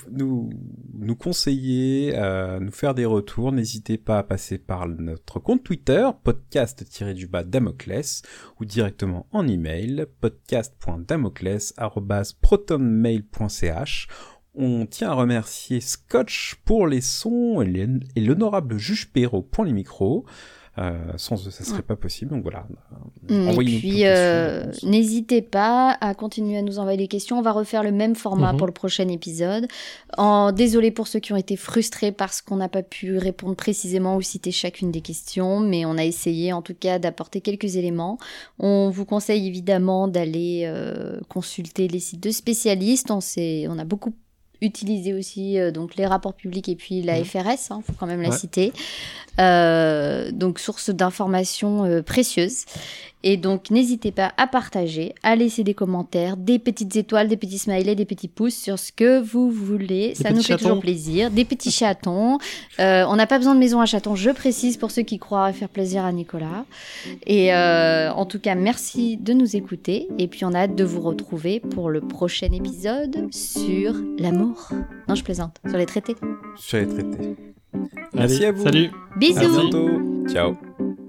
conseiller, euh, nous faire des retours, n'hésitez pas à passer par notre compte Twitter, podcast-du-bas Damoclès, ou directement en email, podcast.damoclès.protonmail.ch. On tient à remercier Scotch pour les sons et l'honorable juge Perrault pour les micros. Euh, sans eux, ça serait pas possible. Donc voilà. Et Envoyez-nous puis, euh, n'hésitez pas à continuer à nous envoyer des questions. On va refaire le même format Mhm. pour le prochain épisode. En, désolé pour ceux qui ont été frustrés parce qu'on n'a pas pu répondre précisément ou citer chacune des questions, mais on a essayé en tout cas d'apporter quelques éléments. On vous conseille évidemment d'aller euh, consulter les sites de spécialistes. On a beaucoup utilisé aussi euh, donc les rapports publics et puis la Mhm. FRS, il faut quand même la Ouais. citer. Euh, donc source d'informations euh, précieuses. Et donc, n'hésitez pas à partager, à laisser des commentaires, des petites étoiles, des petits smileys, des petits pouces sur ce que vous voulez. Ça nous fait chatons. toujours plaisir. Des petits chatons. Euh, on n'a pas besoin de maison à chatons, je précise, pour ceux qui croient à faire plaisir à Nicolas. Et euh, en tout cas, merci de nous écouter. Et puis, on a hâte de vous retrouver pour le prochain épisode sur l'amour. Non, je plaisante. Sur les traités. Sur les traités. Merci Allez, à vous. Salut. À Bisous bientôt. Ciao.